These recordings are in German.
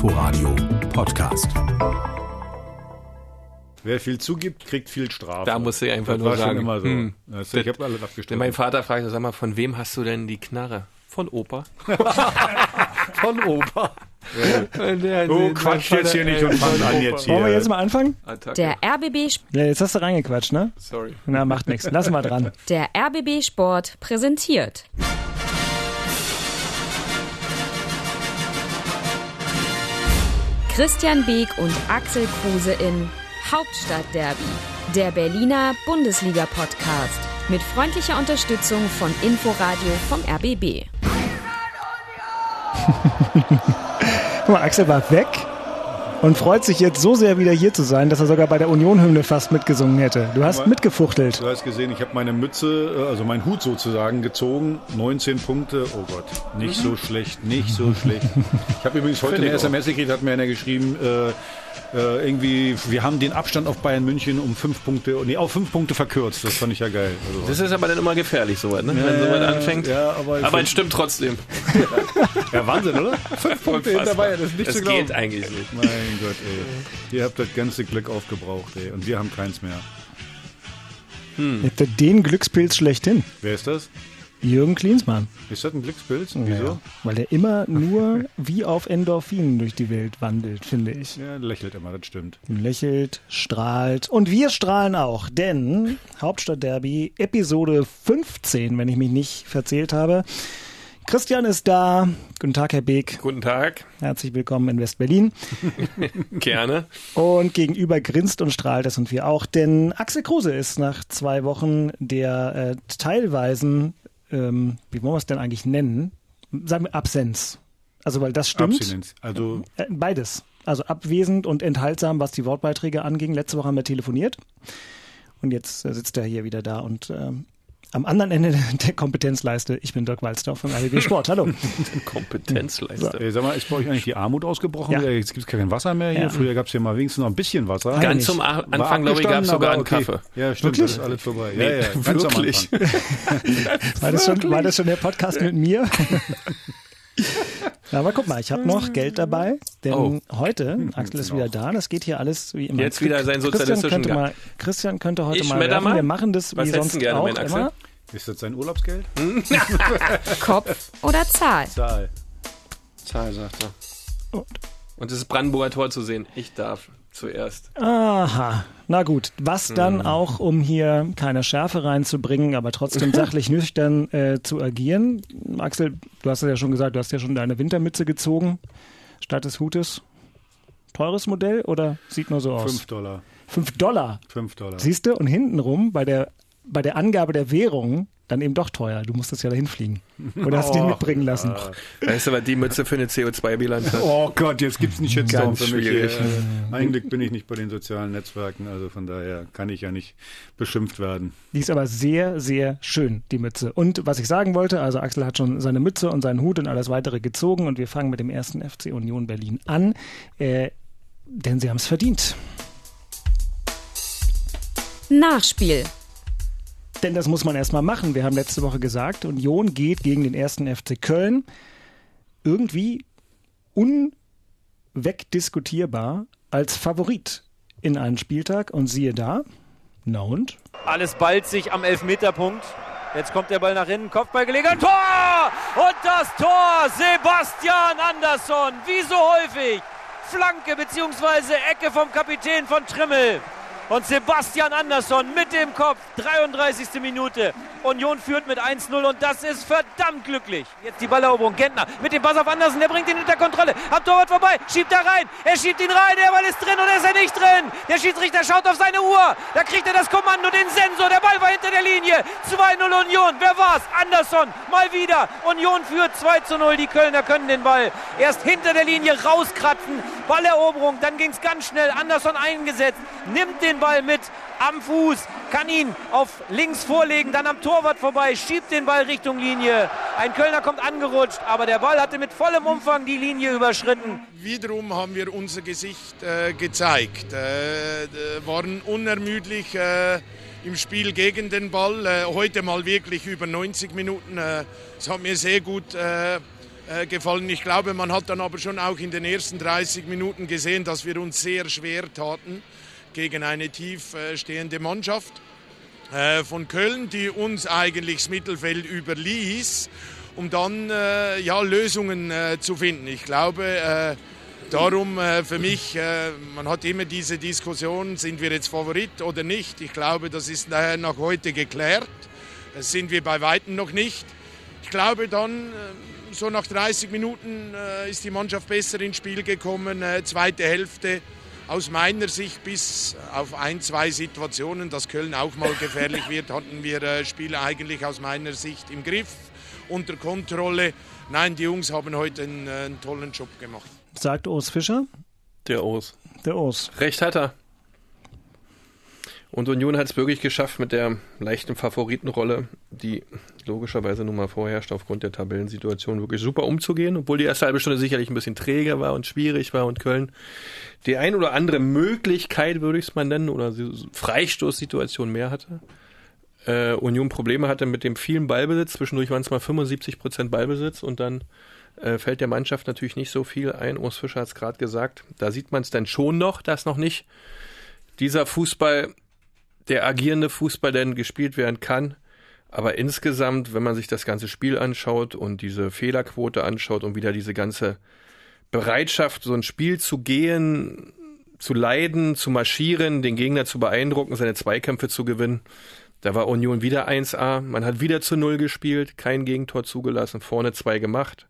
Inforadio Podcast. Wer viel zugibt, kriegt viel Strafe. Da muss ich einfach das nur war sagen. Schon immer so. hm, du, ich habe alles abgestimmt. mein Vater fragt, sag mal, von wem hast du denn die Knarre? Von Opa. von Opa. Der- Oh, mein Quatsch jetzt hier nicht äh, und fang von an jetzt hier. Wollen wir jetzt mal anfangen? Attacke. Der RBB, Ja, jetzt hast du reingequatscht, ne? Sorry. Na, macht nichts. Lass mal dran. der RBB Sport präsentiert. Christian Beek und Axel Kruse in Hauptstadtderby, der Berliner Bundesliga-Podcast. Mit freundlicher Unterstützung von Inforadio vom RBB. Guck mal, Axel war weg und freut sich jetzt so sehr, wieder hier zu sein, dass er sogar bei der Union-Hymne fast mitgesungen hätte. Du hast Aber- mitgefuchtelt. Du hast gesehen, ich habe meine Mütze, äh, also meinen Hut sozusagen gezogen. 19 Punkte. Oh Gott, nicht so schlecht, nicht so schlecht. Ich habe übrigens heute Finde eine. SMS gekriegt, hat mir einer geschrieben, äh, äh, irgendwie, wir haben den Abstand auf Bayern München um fünf Punkte, nee, auf fünf Punkte verkürzt. Das fand ich ja geil. Also, Das ist aber dann immer gefährlich, sowas, ne? Wenn sowas anfängt. Ja, aber, Aber es stimmt trotzdem. ja, Wahnsinn, oder? Fünf Punkte hinter Bayern, das ist nicht das zu glauben. geht eigentlich nicht. Mein Gott, ey. Ihr habt das ganze Glück aufgebraucht, ey. Und wir haben keins mehr. Hätte den Glückspilz schlechthin. Wer ist das? Jürgen Klinsmann. Ist das ein Glückspilz? Wieso? Ja, weil er immer nur wie auf Endorphinen durch die Welt wandelt, finde ich. Ja, lächelt immer, das stimmt. Lächelt, strahlt. Und wir strahlen auch, denn Hauptstadtderby, Episode 15, wenn ich mich nicht verzählt habe. Christian ist da. Guten Tag, Herr Beek. Guten Tag. Herzlich willkommen in West-Berlin. Gerne. Und gegenüber grinst und strahlt, das sind wir auch, denn Axel Kruse ist nach zwei Wochen der äh, teilweisen, ähm, wie wollen wir es denn eigentlich nennen? Sagen wir Absenz. Also, weil das stimmt. Abstinenz. Also, Äh, Beides. Also abwesend und enthaltsam, was die Wortbeiträge anging. Letzte Woche haben wir telefoniert. Und jetzt äh, sitzt er hier wieder da und ähm, am anderen Ende der Kompetenzleiste, ich bin Dirk Walzdorf von RBB Sport. Hallo. Kompetenzleiste. ey, sag mal, ist bei euch eigentlich die Armut ausgebrochen? Ja. Jetzt gibt es kein Wasser mehr hier. Ja. Früher gab es ja mal wenigstens noch ein bisschen Wasser. Ganz nicht. zum A- Anfang, glaube ich, gab es sogar einen okay. Kaffee. Ja, stimmt, Wirklich? das ist alles vorbei. Nee, ja, ja, ganz am wirklich. Anfang. War das, schon, war das schon der Podcast mit mir? Ja, aber guck mal, ich habe noch Geld dabei, denn Oh. heute, Axel ist wieder da, das geht hier alles wie immer. Jetzt wieder seinen Christian sozialistischen könnte, Gang. mal, Christian könnte heute Ich mal, werfen. mal? wir machen das Was wie sonst gerne, auch mein Axel? immer. Ist das sein Urlaubsgeld? Kopf oder Zahl? Zahl. Zahl, sagt er. Und- Und das Brandenburger Tor zu sehen. Ich darf zuerst. Aha, na gut. Was dann Hm. auch, um hier keine Schärfe reinzubringen, aber trotzdem sachlich nüchtern äh, zu agieren. Axel, du hast es ja schon gesagt, du hast ja schon deine Wintermütze gezogen, statt des Hutes. Teures Modell oder sieht nur so aus? Fünf Dollar. Fünf Dollar. Fünf Dollar. Siehst du? Und hintenrum bei der, bei der Angabe der Währung dann eben doch teuer. Du musstest ja dahin fliegen. Oder hast du die Oh. mitbringen lassen? Weißt du, was die Mütze für eine CO2-Bilanz hat? Oh Gott, jetzt gibt's einen Shitstorm Ganz für mich. schwierig. Äh, Eigentlich bin ich nicht bei den sozialen Netzwerken, also von daher kann ich ja nicht beschimpft werden. Die ist aber sehr, sehr schön, die Mütze. Und was ich sagen wollte, also Axel hat schon seine Mütze und seinen Hut und alles weitere gezogen und wir fangen mit dem ersten FC Union Berlin an, äh, denn sie haben es verdient. Nachspiel. Denn das muss man erstmal machen. Wir haben letzte Woche gesagt, Union geht gegen den ersten FC Köln. Irgendwie unwegdiskutierbar als Favorit in einen Spieltag. Und siehe da, na und? Alles ballt sich am Elfmeterpunkt. Jetzt kommt der Ball nach innen, Kopfballgelegenheit, Tor! Und das Tor, Sebastian Andersson, wie so häufig. Flanke bzw. Ecke vom Kapitän von Trimmel. Und Sebastian Andersson mit dem Kopf, 33. Minute. Union führt mit 1-0 und das ist verdammt glücklich. Jetzt die Balleroberung, Gentner mit dem Pass auf Andersen, der bringt ihn unter Kontrolle. Am Torwart vorbei, schiebt er rein, er schiebt ihn rein, der Ball ist drin oder ist er nicht drin? Der Schiedsrichter schaut auf seine Uhr, da kriegt er das Kommando, den Sensor, der Ball war hinter der Linie. 2-0 Union, wer war's? Andersson, mal wieder. Union führt 2-0, die Kölner können den Ball erst hinter der Linie rauskratzen. Balleroberung, dann ging's ganz schnell, Andersson eingesetzt, nimmt den Ball mit am Fuß, kann ihn auf links vorlegen, dann am Torwart vorbei, schiebt den Ball Richtung Linie. Ein Kölner kommt angerutscht, aber der Ball hatte mit vollem Umfang die Linie überschritten. Wiederum haben wir unser Gesicht äh, gezeigt, äh, waren unermüdlich äh, im Spiel gegen den Ball. Äh, heute mal wirklich über 90 Minuten. Äh, Es hat mir sehr gut äh, gefallen. Ich glaube, man hat dann aber schon auch in den ersten 30 Minuten gesehen, dass wir uns sehr schwer taten gegen eine tief äh, stehende Mannschaft äh, von Köln, die uns eigentlich das Mittelfeld überließ, um dann äh, ja, Lösungen zu finden. Ich glaube, darum für mich, man hat immer diese Diskussion, sind wir jetzt Favorit oder nicht. Ich glaube, das ist nach heute geklärt. Das sind wir bei Weitem noch nicht. Ich glaube dann, so nach 30 Minuten ist die Mannschaft besser ins Spiel gekommen. Zweite Hälfte aus meiner Sicht bis auf ein, zwei Situationen, dass Köln auch mal gefährlich wird, hatten wir äh, Spiele eigentlich aus meiner Sicht im Griff, unter Kontrolle. Nein, die Jungs haben heute einen, äh, einen tollen Job gemacht. Sagt Urs Fischer? Der Urs. Der Urs. Recht hat er. Und Union hat es wirklich geschafft, mit der leichten Favoritenrolle, die logischerweise nun mal vorherrscht, aufgrund der Tabellensituation wirklich super umzugehen, obwohl die erste halbe Stunde sicherlich ein bisschen träge war und schwierig war und Köln die ein oder andere Möglichkeit, würde ich es mal nennen, oder Freistoßsituation mehr hatte. Äh, Union Probleme hatte mit dem vielen Ballbesitz, zwischendurch waren es mal 75 Prozent Ballbesitz und dann äh, fällt der Mannschaft natürlich nicht so viel ein. Urs Fischer hat es gerade gesagt. Da sieht man es dann schon noch, dass noch nicht dieser Fußball der agierende Fußball denn gespielt werden kann. Aber insgesamt, wenn man sich das ganze Spiel anschaut und diese Fehlerquote anschaut und wieder diese ganze Bereitschaft, so ein Spiel zu gehen, zu leiden, zu marschieren, den Gegner zu beeindrucken, seine Zweikämpfe zu gewinnen, da war Union wieder 1A. Man hat wieder zu Null gespielt, kein Gegentor zugelassen, vorne zwei gemacht.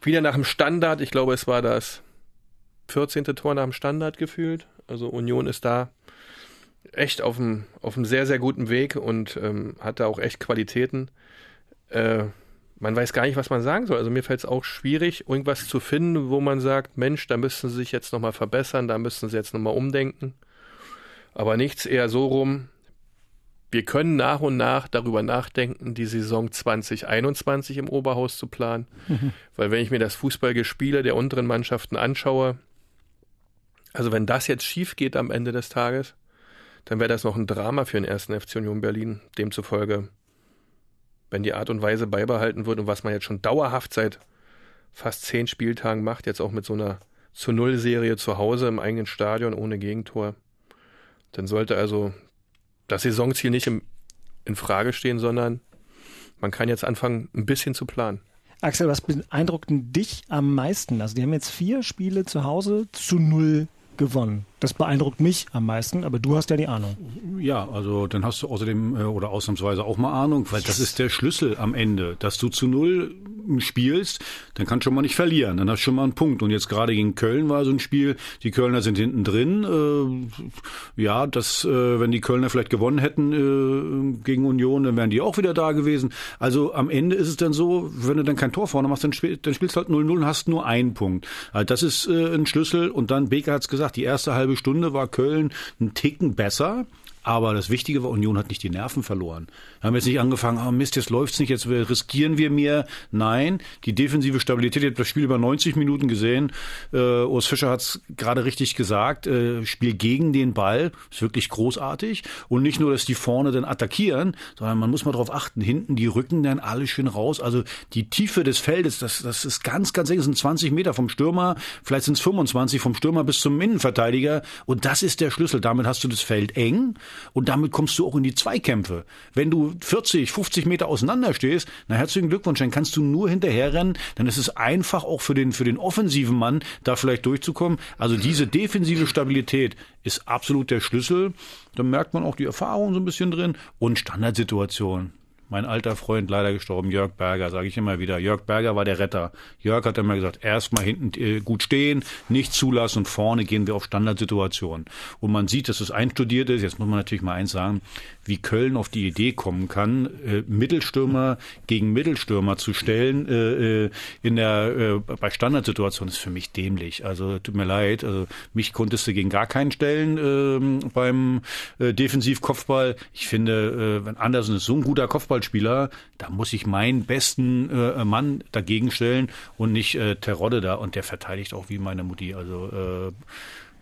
Wieder nach dem Standard, ich glaube, es war das 14. Tor nach dem Standard gefühlt. Also Union ist da echt auf einem, auf einem sehr, sehr guten Weg und ähm, hat da auch echt Qualitäten. Äh, man weiß gar nicht, was man sagen soll. Also mir fällt es auch schwierig, irgendwas zu finden, wo man sagt, Mensch, da müssten sie sich jetzt nochmal verbessern, da müssten sie jetzt nochmal umdenken. Aber nichts eher so rum. Wir können nach und nach darüber nachdenken, die Saison 2021 im Oberhaus zu planen. Mhm. Weil wenn ich mir das Fußballgespiele der unteren Mannschaften anschaue, also wenn das jetzt schief geht am Ende des Tages, dann wäre das noch ein Drama für den ersten FC Union Berlin. Demzufolge, wenn die Art und Weise beibehalten wird und was man jetzt schon dauerhaft seit fast zehn Spieltagen macht, jetzt auch mit so einer zu Null Serie zu Hause im eigenen Stadion ohne Gegentor, dann sollte also das Saisonziel nicht im, in Frage stehen, sondern man kann jetzt anfangen, ein bisschen zu planen. Axel, was beeindruckt dich am meisten? Also, die haben jetzt vier Spiele zu Hause zu null gewonnen. Das beeindruckt mich am meisten, aber du hast ja die Ahnung. Ja, also dann hast du außerdem äh, oder ausnahmsweise auch mal Ahnung, weil das ist der Schlüssel am Ende, dass du zu null spielst, dann kannst du schon mal nicht verlieren, dann hast du schon mal einen Punkt. Und jetzt gerade gegen Köln war so ein Spiel, die Kölner sind hinten drin. Äh, ja, das, äh, wenn die Kölner vielleicht gewonnen hätten äh, gegen Union, dann wären die auch wieder da gewesen. Also am Ende ist es dann so, wenn du dann kein Tor vorne machst, dann, spiel, dann spielst du halt 0-0 und hast nur einen Punkt. Also das ist äh, ein Schlüssel. Und dann, Beker hat's gesagt, die erste halbe halbe Stunde war Köln ein Ticken besser. Aber das Wichtige war, Union hat nicht die Nerven verloren. Haben jetzt nicht angefangen, oh Mist, jetzt läuft's nicht, jetzt riskieren wir mehr. Nein, die defensive Stabilität, ihr habt das Spiel über 90 Minuten gesehen. Äh, Urs Fischer hat's gerade richtig gesagt, äh, Spiel gegen den Ball ist wirklich großartig. Und nicht nur, dass die vorne dann attackieren, sondern man muss mal darauf achten, hinten die Rücken dann alle schön raus. Also die Tiefe des Feldes, das, das ist ganz, ganz eng, das sind 20 Meter vom Stürmer, vielleicht sind es 25 vom Stürmer bis zum Innenverteidiger. Und das ist der Schlüssel. Damit hast du das Feld eng und damit kommst du auch in die Zweikämpfe. Wenn du 40, 50 Meter auseinander stehst, na herzlichen Glückwunsch, dann kannst du nur hinterherrennen, dann ist es einfach auch für den, für den offensiven Mann, da vielleicht durchzukommen. Also diese defensive Stabilität ist absolut der Schlüssel. Da merkt man auch die Erfahrung so ein bisschen drin und Standardsituation mein alter Freund, leider gestorben, Jörg Berger, sage ich immer wieder. Jörg Berger war der Retter. Jörg hat immer gesagt, erstmal hinten äh, gut stehen, nicht zulassen und vorne gehen wir auf Standardsituationen. Und man sieht, dass es einstudiert ist. Jetzt muss man natürlich mal eins sagen, wie Köln auf die Idee kommen kann, äh, Mittelstürmer gegen Mittelstürmer zu stellen äh, äh in der äh, bei Standardsituationen ist für mich dämlich. Also tut mir leid, also mich konntest du gegen gar keinen stellen äh, beim äh, Defensivkopfball. Ich finde, äh, wenn Andersen ist so ein guter Kopfball Fußballspieler, da muss ich meinen besten äh, Mann dagegen stellen und nicht äh, Terodde da und der verteidigt auch wie meine Mutti. Also äh,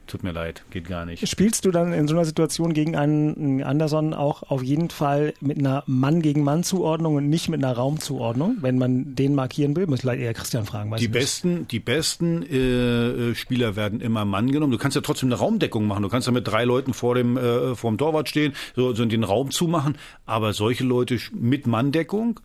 Tut mir leid, geht gar nicht. Spielst du dann in so einer Situation gegen einen Anderson auch auf jeden Fall mit einer Mann gegen Mann Zuordnung und nicht mit einer Raumzuordnung, wenn man den markieren will? Muss vielleicht eher Christian fragen. Die besten, die besten äh, äh, Spieler werden immer Mann genommen. Du kannst ja trotzdem eine Raumdeckung machen. Du kannst ja mit drei Leuten vor dem äh, vor dem Torwart stehen, so, so den Raum zumachen. Aber solche Leute mit Manndeckung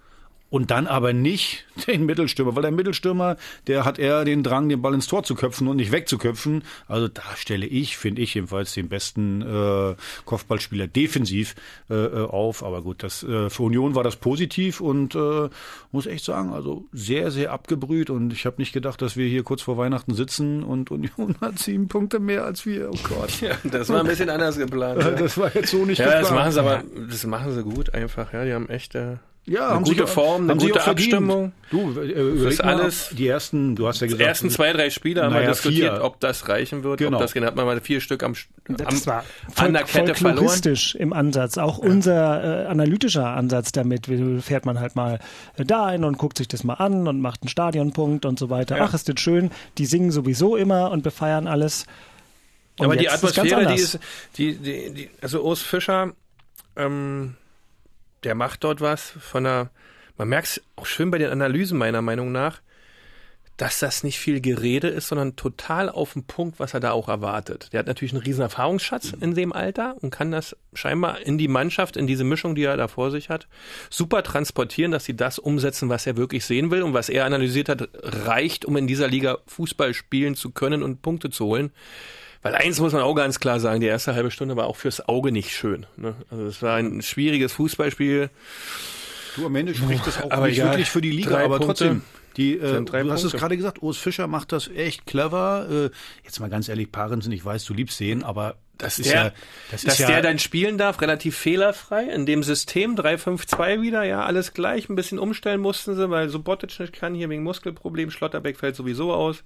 und dann aber nicht den Mittelstürmer, weil der Mittelstürmer, der hat eher den Drang, den Ball ins Tor zu köpfen und nicht wegzuköpfen. Also da stelle ich, finde ich jedenfalls, den besten äh, Kopfballspieler defensiv äh, äh, auf. Aber gut, das äh, für Union war das positiv und äh, muss echt sagen, also sehr, sehr abgebrüht. Und ich habe nicht gedacht, dass wir hier kurz vor Weihnachten sitzen und Union hat sieben Punkte mehr als wir. Oh Gott. Ja, das war ein bisschen anders geplant. Ja, Das war jetzt so nicht ja geplant. das machen sie aber, das machen sie gut einfach. Ja, die haben echt äh, Ja, eine haben gute auch- Form, eine gute. Abstimmung. Du, äh, mal, alles- die ersten, du hast ja Die gesagt, ersten zwei, drei Spiele haben wir Naja, diskutiert, vier. ob das reichen wird. Genau. Ob das, hat man mal vier Stück am, am Das war voll, an der Kette verloren. im Ansatz. Auch unser äh, analytischer Ansatz damit. Fährt man halt mal äh, dahin und guckt sich das mal an und macht einen Stadionpunkt und so weiter. Ja. Ach, ist das schön. Die singen sowieso immer und befeiern alles. Und Aber die jetzt ist Atmosphäre, die ist, die, die, die, also Urs Fischer, ähm, der macht dort was von der, man merkt es auch schön bei den Analysen meiner Meinung nach, dass das nicht viel Gerede ist, sondern total auf den Punkt, was er da auch erwartet. Der hat natürlich einen riesen Erfahrungsschatz in dem Alter und kann das scheinbar in die Mannschaft, in diese Mischung, die er da vor sich hat, super transportieren, dass sie das umsetzen, was er wirklich sehen will und was er analysiert hat, reicht, um in dieser Liga Fußball spielen zu können und Punkte zu holen. Weil eins muss man auch ganz klar sagen, die erste halbe Stunde war auch fürs Auge nicht schön. Ne? Also es war ein schwieriges Fußballspiel. Du, am Ende spricht das auch Aber nicht egal. wirklich für die Liga, aber Punkte trotzdem. Die, äh, du hast es Punkte. gerade gesagt, Urs Fischer macht das echt clever. Äh, jetzt mal ganz ehrlich, Parensen, ich weiß, du liebst sehen, aber das ist der, ja, das dass ist ja, der dann spielen darf, relativ fehlerfrei in dem System 3-5-2 wieder, ja, alles gleich. Ein bisschen umstellen mussten sie, weil Subotic nicht kann hier wegen Muskelproblem. Schlotterbeck fällt sowieso aus.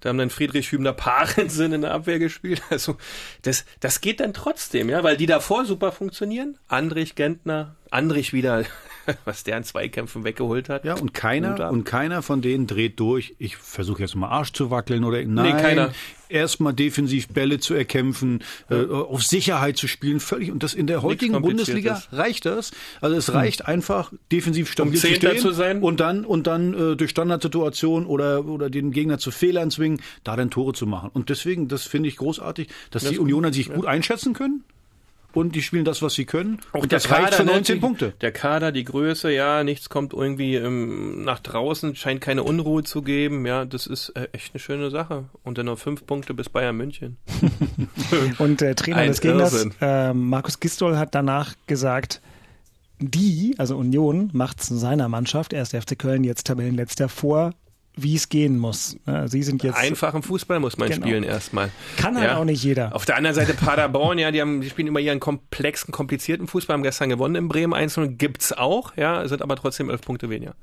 Da haben dann Friedrich Hübner Parensen in der Abwehr gespielt. Also das, das geht dann trotzdem, ja, weil die davor super funktionieren. Andrich Gentner, Andrich wieder, was der in Zweikämpfen weggeholt hat. ja, und keiner, und keiner von denen dreht durch. Ich versuche jetzt mal Arsch zu wackeln oder nein. keiner. Erstmal defensiv Bälle zu erkämpfen, äh, auf Sicherheit zu spielen, völlig. Und das in der heutigen Bundesliga reicht das. Also es reicht einfach, defensiv stabil zu Zehnter stehen zu sein. und dann und dann äh, durch Standardsituationen oder oder den Gegner zu Fehlern zwingen, da dann Tore zu machen. Und deswegen, das finde ich großartig, dass die Unioner sich gut einschätzen können und die spielen das, was sie können. Auch und der das reicht für ne, 19 die- Punkte. Der Kader, die Größe, ja, nichts kommt irgendwie ähm, nach draußen, scheint keine Unruhe zu geben. Ja, das ist äh, echt eine schöne Sache. Und dann noch fünf Punkte bis Bayern München. Und der Trainer Ein des Gegners, äh, Markus Gistol, hat danach gesagt, die, also Union, macht es seiner Mannschaft, erst FC Köln, jetzt Tabellenletzter, vor, wie es gehen muss. Ja, Sie sind jetzt, Einfachen Fußball muss man Genau. spielen erstmal. kann halt Ja. auch nicht jeder. Auf der anderen Seite Paderborn, ja, die, haben, die spielen immer ihren komplexen, komplizierten Fußball, haben gestern gewonnen in Bremen 1-0, gibt's auch, ja, sind aber trotzdem elf Punkte weniger.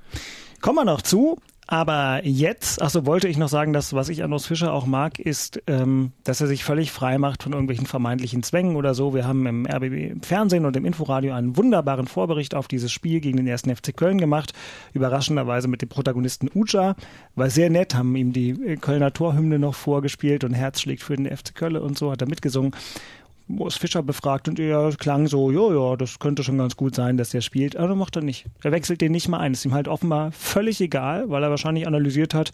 Kommen wir noch zu. Aber jetzt, ach so, wollte ich noch sagen, dass was ich an Urs Fischer auch mag, ist, ähm, dass er sich völlig frei macht von irgendwelchen vermeintlichen Zwängen oder so. Wir haben im RBB Fernsehen und im Inforadio einen wunderbaren Vorbericht auf dieses Spiel gegen den ersten FC Köln gemacht. Überraschenderweise mit dem Protagonisten Uja. War sehr nett, haben ihm die äh, Kölner Torhymne noch vorgespielt und Herz schlägt für den FC Köln und so hat er mitgesungen. Urs Fischer befragt und er klang so, ja, ja, das könnte schon ganz gut sein, dass er spielt. Aber macht er nicht. Er wechselt den nicht mal ein. Ist ihm halt offenbar völlig egal, weil er wahrscheinlich analysiert hat,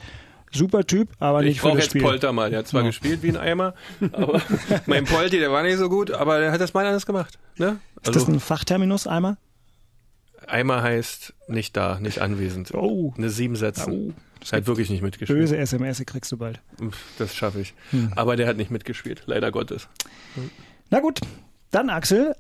super Typ, aber nicht Ich für brauche das jetzt Spiel. Polter mal. Der hat zwar Ja. gespielt wie ein Eimer, aber mein Polti, der war nicht so gut, aber der hat das mal anders gemacht. Ne? Ist das ein Fachterminus einmal? Eimer heißt nicht da, nicht anwesend. Oh. Eine sieben setzen. Oh. Das hat wirklich nicht mitgespielt. Böse SMS kriegst du bald. Das schaffe ich. Hm. Aber der hat nicht mitgespielt, leider Gottes. Na gut, dann Axel.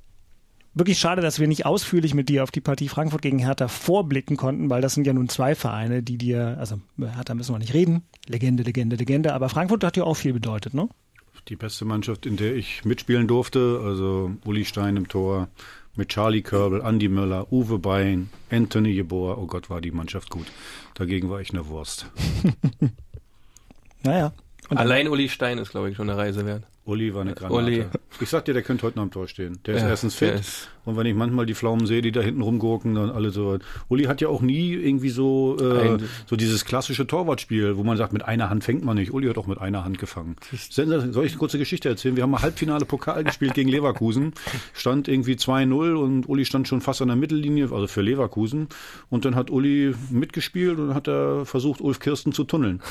Wirklich schade, dass wir nicht ausführlich mit dir auf die Partie Frankfurt gegen Hertha vorblicken konnten, weil das sind ja nun zwei Vereine, die dir, also Hertha müssen wir nicht reden. Legende, Legende, Legende. Aber Frankfurt hat ja auch viel bedeutet, ne? Die beste Mannschaft, in der ich mitspielen durfte, also Uli Stein im Tor, mit Charlie Körbel, Andi Möller, Uwe Bein, Anthony Jeboa. Oh Gott, war die Mannschaft gut. Dagegen war ich eine Wurst. Naja. Allein Uli Stein ist, glaube ich, schon eine Reise wert. Uli war eine Granate. Uli. Ich sag dir, der könnte heute noch am Tor stehen. Der ist Ja, erstens fit. ist- und wenn ich manchmal die Pflaumen sehe, die da hinten rumgurken, dann alle so. Uli hat ja auch nie irgendwie so, äh, Ein- so dieses klassische Torwartspiel, wo man sagt, mit einer Hand fängt man nicht. Uli hat auch mit einer Hand gefangen. Soll ich eine kurze Geschichte erzählen? Wir haben mal Halbfinale Pokal gespielt gegen Leverkusen. Stand irgendwie 2-0 und Uli stand schon fast an der Mittellinie, also für Leverkusen. Und dann hat Uli mitgespielt und hat er versucht, Ulf Kirsten zu tunneln.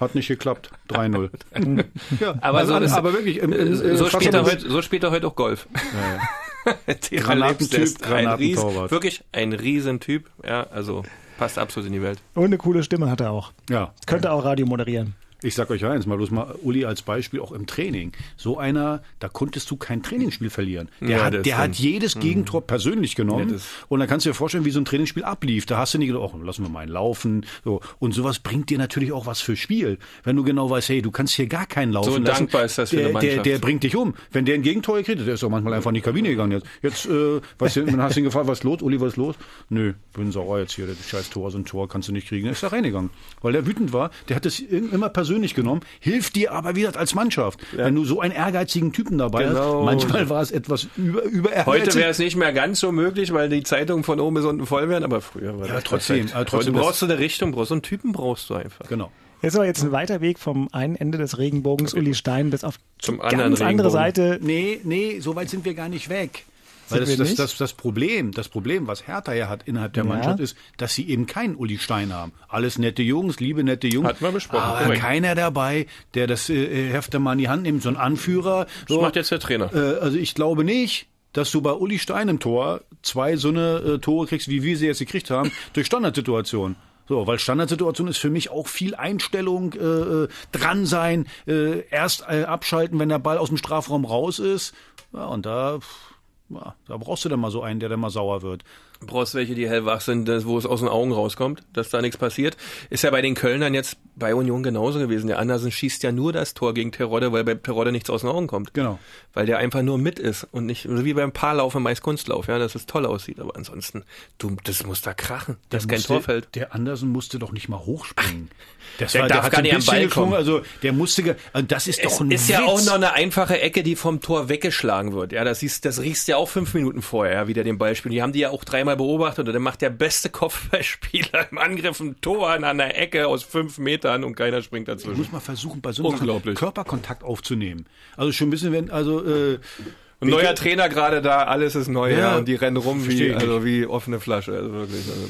Hat nicht geklappt. 3-0. ja, Aber also, so ist- aber wirklich, im, im, äh, so, fast spielt er heute, so spielt er heute auch Golf. Thema Granatentyp, ein Granatentorwart. wirklich ein Riesentyp. Ja, also passt absolut in die Welt. Und eine coole Stimme hat er auch. Ja, Könnte auch Radio moderieren. Ich sag euch eins, mal bloß mal Uli als Beispiel auch im Training. So einer, da konntest du kein Trainingsspiel verlieren. Der, Ja, hat, das der hat jedes Gegentor persönlich genommen. Ja, das- und dann kannst du dir vorstellen, wie so ein Trainingsspiel ablief. Da hast du nicht gedacht, oh, lassen wir mal einen laufen. So. Und sowas bringt dir natürlich auch was für Spiel. Wenn du genau weißt, hey, du kannst hier gar keinen laufen So lassen. dankbar ist das für der, eine der, Mannschaft. der bringt dich um. Wenn der ein Gegentor gekriegt hat, der ist doch manchmal einfach in die Kabine gegangen jetzt. Jetzt, äh, weißt du, dann hast du ihn gefragt, was ist los? Uli, was ist los? Nö, bin sauer jetzt hier, das scheiß Tor, so ein Tor kannst du nicht kriegen. Er ist da reingegangen. Weil der wütend war, der hat es immer persönlich genommen, hilft dir aber wieder als Mannschaft. Wenn du so einen ehrgeizigen Typen dabei Genau. hast, manchmal war es etwas über, über Heute wäre es nicht mehr ganz so möglich, weil die Zeitungen von oben bis unten voll wären, aber früher war Ja, das trotzdem, perfekt. aber trotzdem, Heute brauchst du eine Richtung, brauchst du einen Typen, brauchst du einfach. Genau. Jetzt aber jetzt ein weiter Weg vom einen Ende des Regenbogens Uli Stein bis auf Zum ganz andere Regenbogen. Seite. Nee, nee, so weit sind wir gar nicht weg. Weil das, das, das, das Problem, das Problem, was Hertha ja hat innerhalb der Ja. Mannschaft, ist, dass sie eben keinen Uli Stein haben. Alles nette Jungs, liebe nette Jungs. Hatten wir besprochen, Aber keiner dabei, der das äh, Heft mal in die Hand nimmt, so ein Anführer. Das So, macht jetzt der Trainer. äh, also ich glaube nicht, dass du bei Uli Stein im Tor zwei so eine äh, Tore kriegst, wie wir sie jetzt gekriegt haben, durch Standardsituationen. So, weil Standardsituation ist für mich auch viel Einstellung, äh, äh, dran sein, äh, erst äh, abschalten, wenn der Ball aus dem Strafraum raus ist. Ja, und da, pff, da brauchst du dann mal so einen, der dann mal sauer wird. Du brauchst welche, die hellwach sind, wo es aus den Augen rauskommt, dass da nichts passiert. Ist ja bei den Kölnern jetzt bei Union genauso gewesen. Der Andersen schießt ja nur das Tor gegen Terodde, weil bei Terodde nichts aus den Augen kommt. Genau. Weil der einfach nur mit ist und nicht, so wie beim Paarlauf im Maiskunstlauf, ja, dass es toll aussieht. Aber ansonsten, du, das muss da krachen. Das ist kein Torfeld. Der Andersen musste doch nicht mal hochspringen. Das der darf hat gar nicht am Ball kommen. Also der musste, also das ist Es doch ein ist ja Witz. auch noch eine einfache Ecke, die vom Tor weggeschlagen wird. Ja, das siehst, das riechst du ja auch fünf Minuten vorher, ja, wie der den Ball spielt. Die haben die ja auch dreimal beobachtet und dann macht der beste Kopfballspieler im Angriff ein Tor an einer Ecke aus fünf Metern und keiner springt dazwischen. muss man versuchen, bei so Unglaublich. Körperkontakt aufzunehmen. Also schon ein bisschen, wenn, also äh, Ein neuer Trainer gerade da, alles ist neu, Ja, ja, und die rennen rum wie, also wie offene Flasche. Also wirklich, also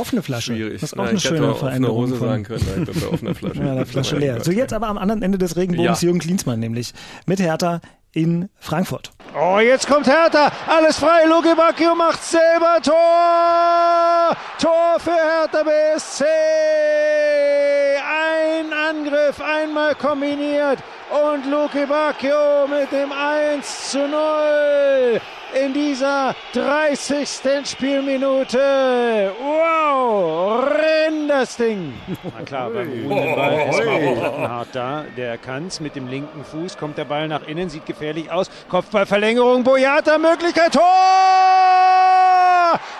Offene Flasche. schwierig. Das ist auch Ja, eine ich hätte schöne mal offene Veränderung. Hose von- sagen können, nein, ich bin bei offener Flasche. Ja, der Flasche leer. So, jetzt aber am anderen Ende des Regenbogens Ja. Jürgen Klinsmann nämlich mit Hertha in Frankfurt. Oh, jetzt kommt Hertha. Alles frei. Luke Bacchio macht selber Tor. Tor für Hertha BSC. Ein Angriff, einmal kombiniert. Und Luke Bacchio mit dem 1 zu 0 in dieser 30. Spielminute. Wow, rennt das Ding. Na klar, beim ruhenden Ball ist Marco Plattenhardt da. Der kann's mit dem linken Fuß, kommt der Ball nach innen, sieht gefährlich aus. Kopfballverlängerung, Boyata, Möglichkeit, Tor!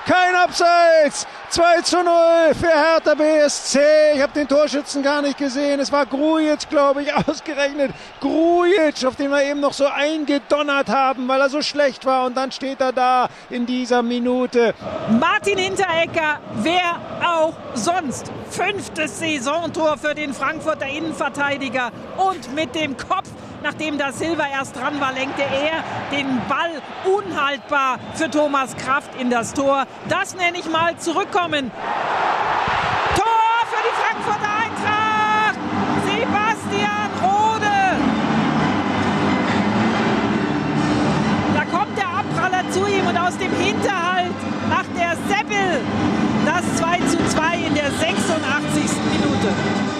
Kein Abseits! 2 zu 0 für Hertha BSC. Ich habe den Torschützen gar nicht gesehen. Es war Grujic, glaube ich, ausgerechnet. Grujic, auf den wir eben noch so eingedonnert haben, weil er so schlecht war. Und dann steht er da in dieser Minute. Martin Hinteregger, wer auch sonst. Fünftes Saisontor für den Frankfurter Innenverteidiger. Und mit dem Kopf, nachdem da Silva erst dran war, lenkte er den Ball unhaltbar für Thomas Kraft in das Tor. Das nenne ich mal zurückkommen. Tor für die Frankfurter zu ihm und aus dem Hinterhalt macht der Seppel das 2 zu 2 in der 86. Minute.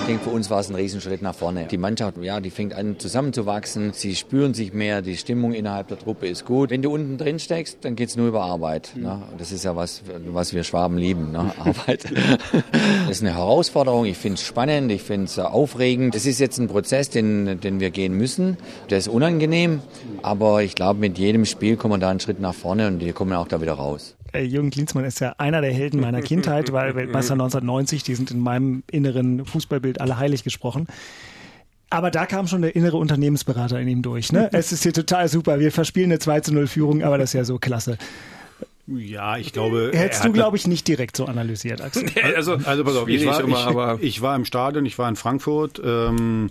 Ich denke, für uns war es ein Riesenschritt nach vorne. Die Mannschaft, ja, die fängt an zusammenzuwachsen. Sie spüren sich mehr. Die Stimmung innerhalb der Truppe ist gut. Wenn du unten drin steckst, dann geht's nur über Arbeit. Ne? Das ist ja was, was wir Schwaben lieben, ne? Arbeit. Das ist eine Herausforderung. Ich finde es spannend. Ich finde es aufregend. Das ist jetzt ein Prozess, den, den wir gehen müssen. Der ist unangenehm. Aber ich glaube, mit jedem Spiel kommen wir da einen Schritt nach vorne und wir kommen auch da wieder raus. Äh, Jürgen Klinsmann ist ja einer der Helden meiner Kindheit, weil Weltmeister 1990, die sind in meinem inneren Fußballbild alle heilig gesprochen. Aber da kam schon der innere Unternehmensberater in ihm durch. Ne? es ist hier total super. Wir verspielen eine 2 zu 0 Führung, aber das ist ja so klasse. Ja, ich glaube. Hättest du, glaube ich, nicht direkt so analysiert, Axel. also, also pass auf, ich war, immer, ich, aber ich war im Stadion, ich war in Frankfurt. Ähm,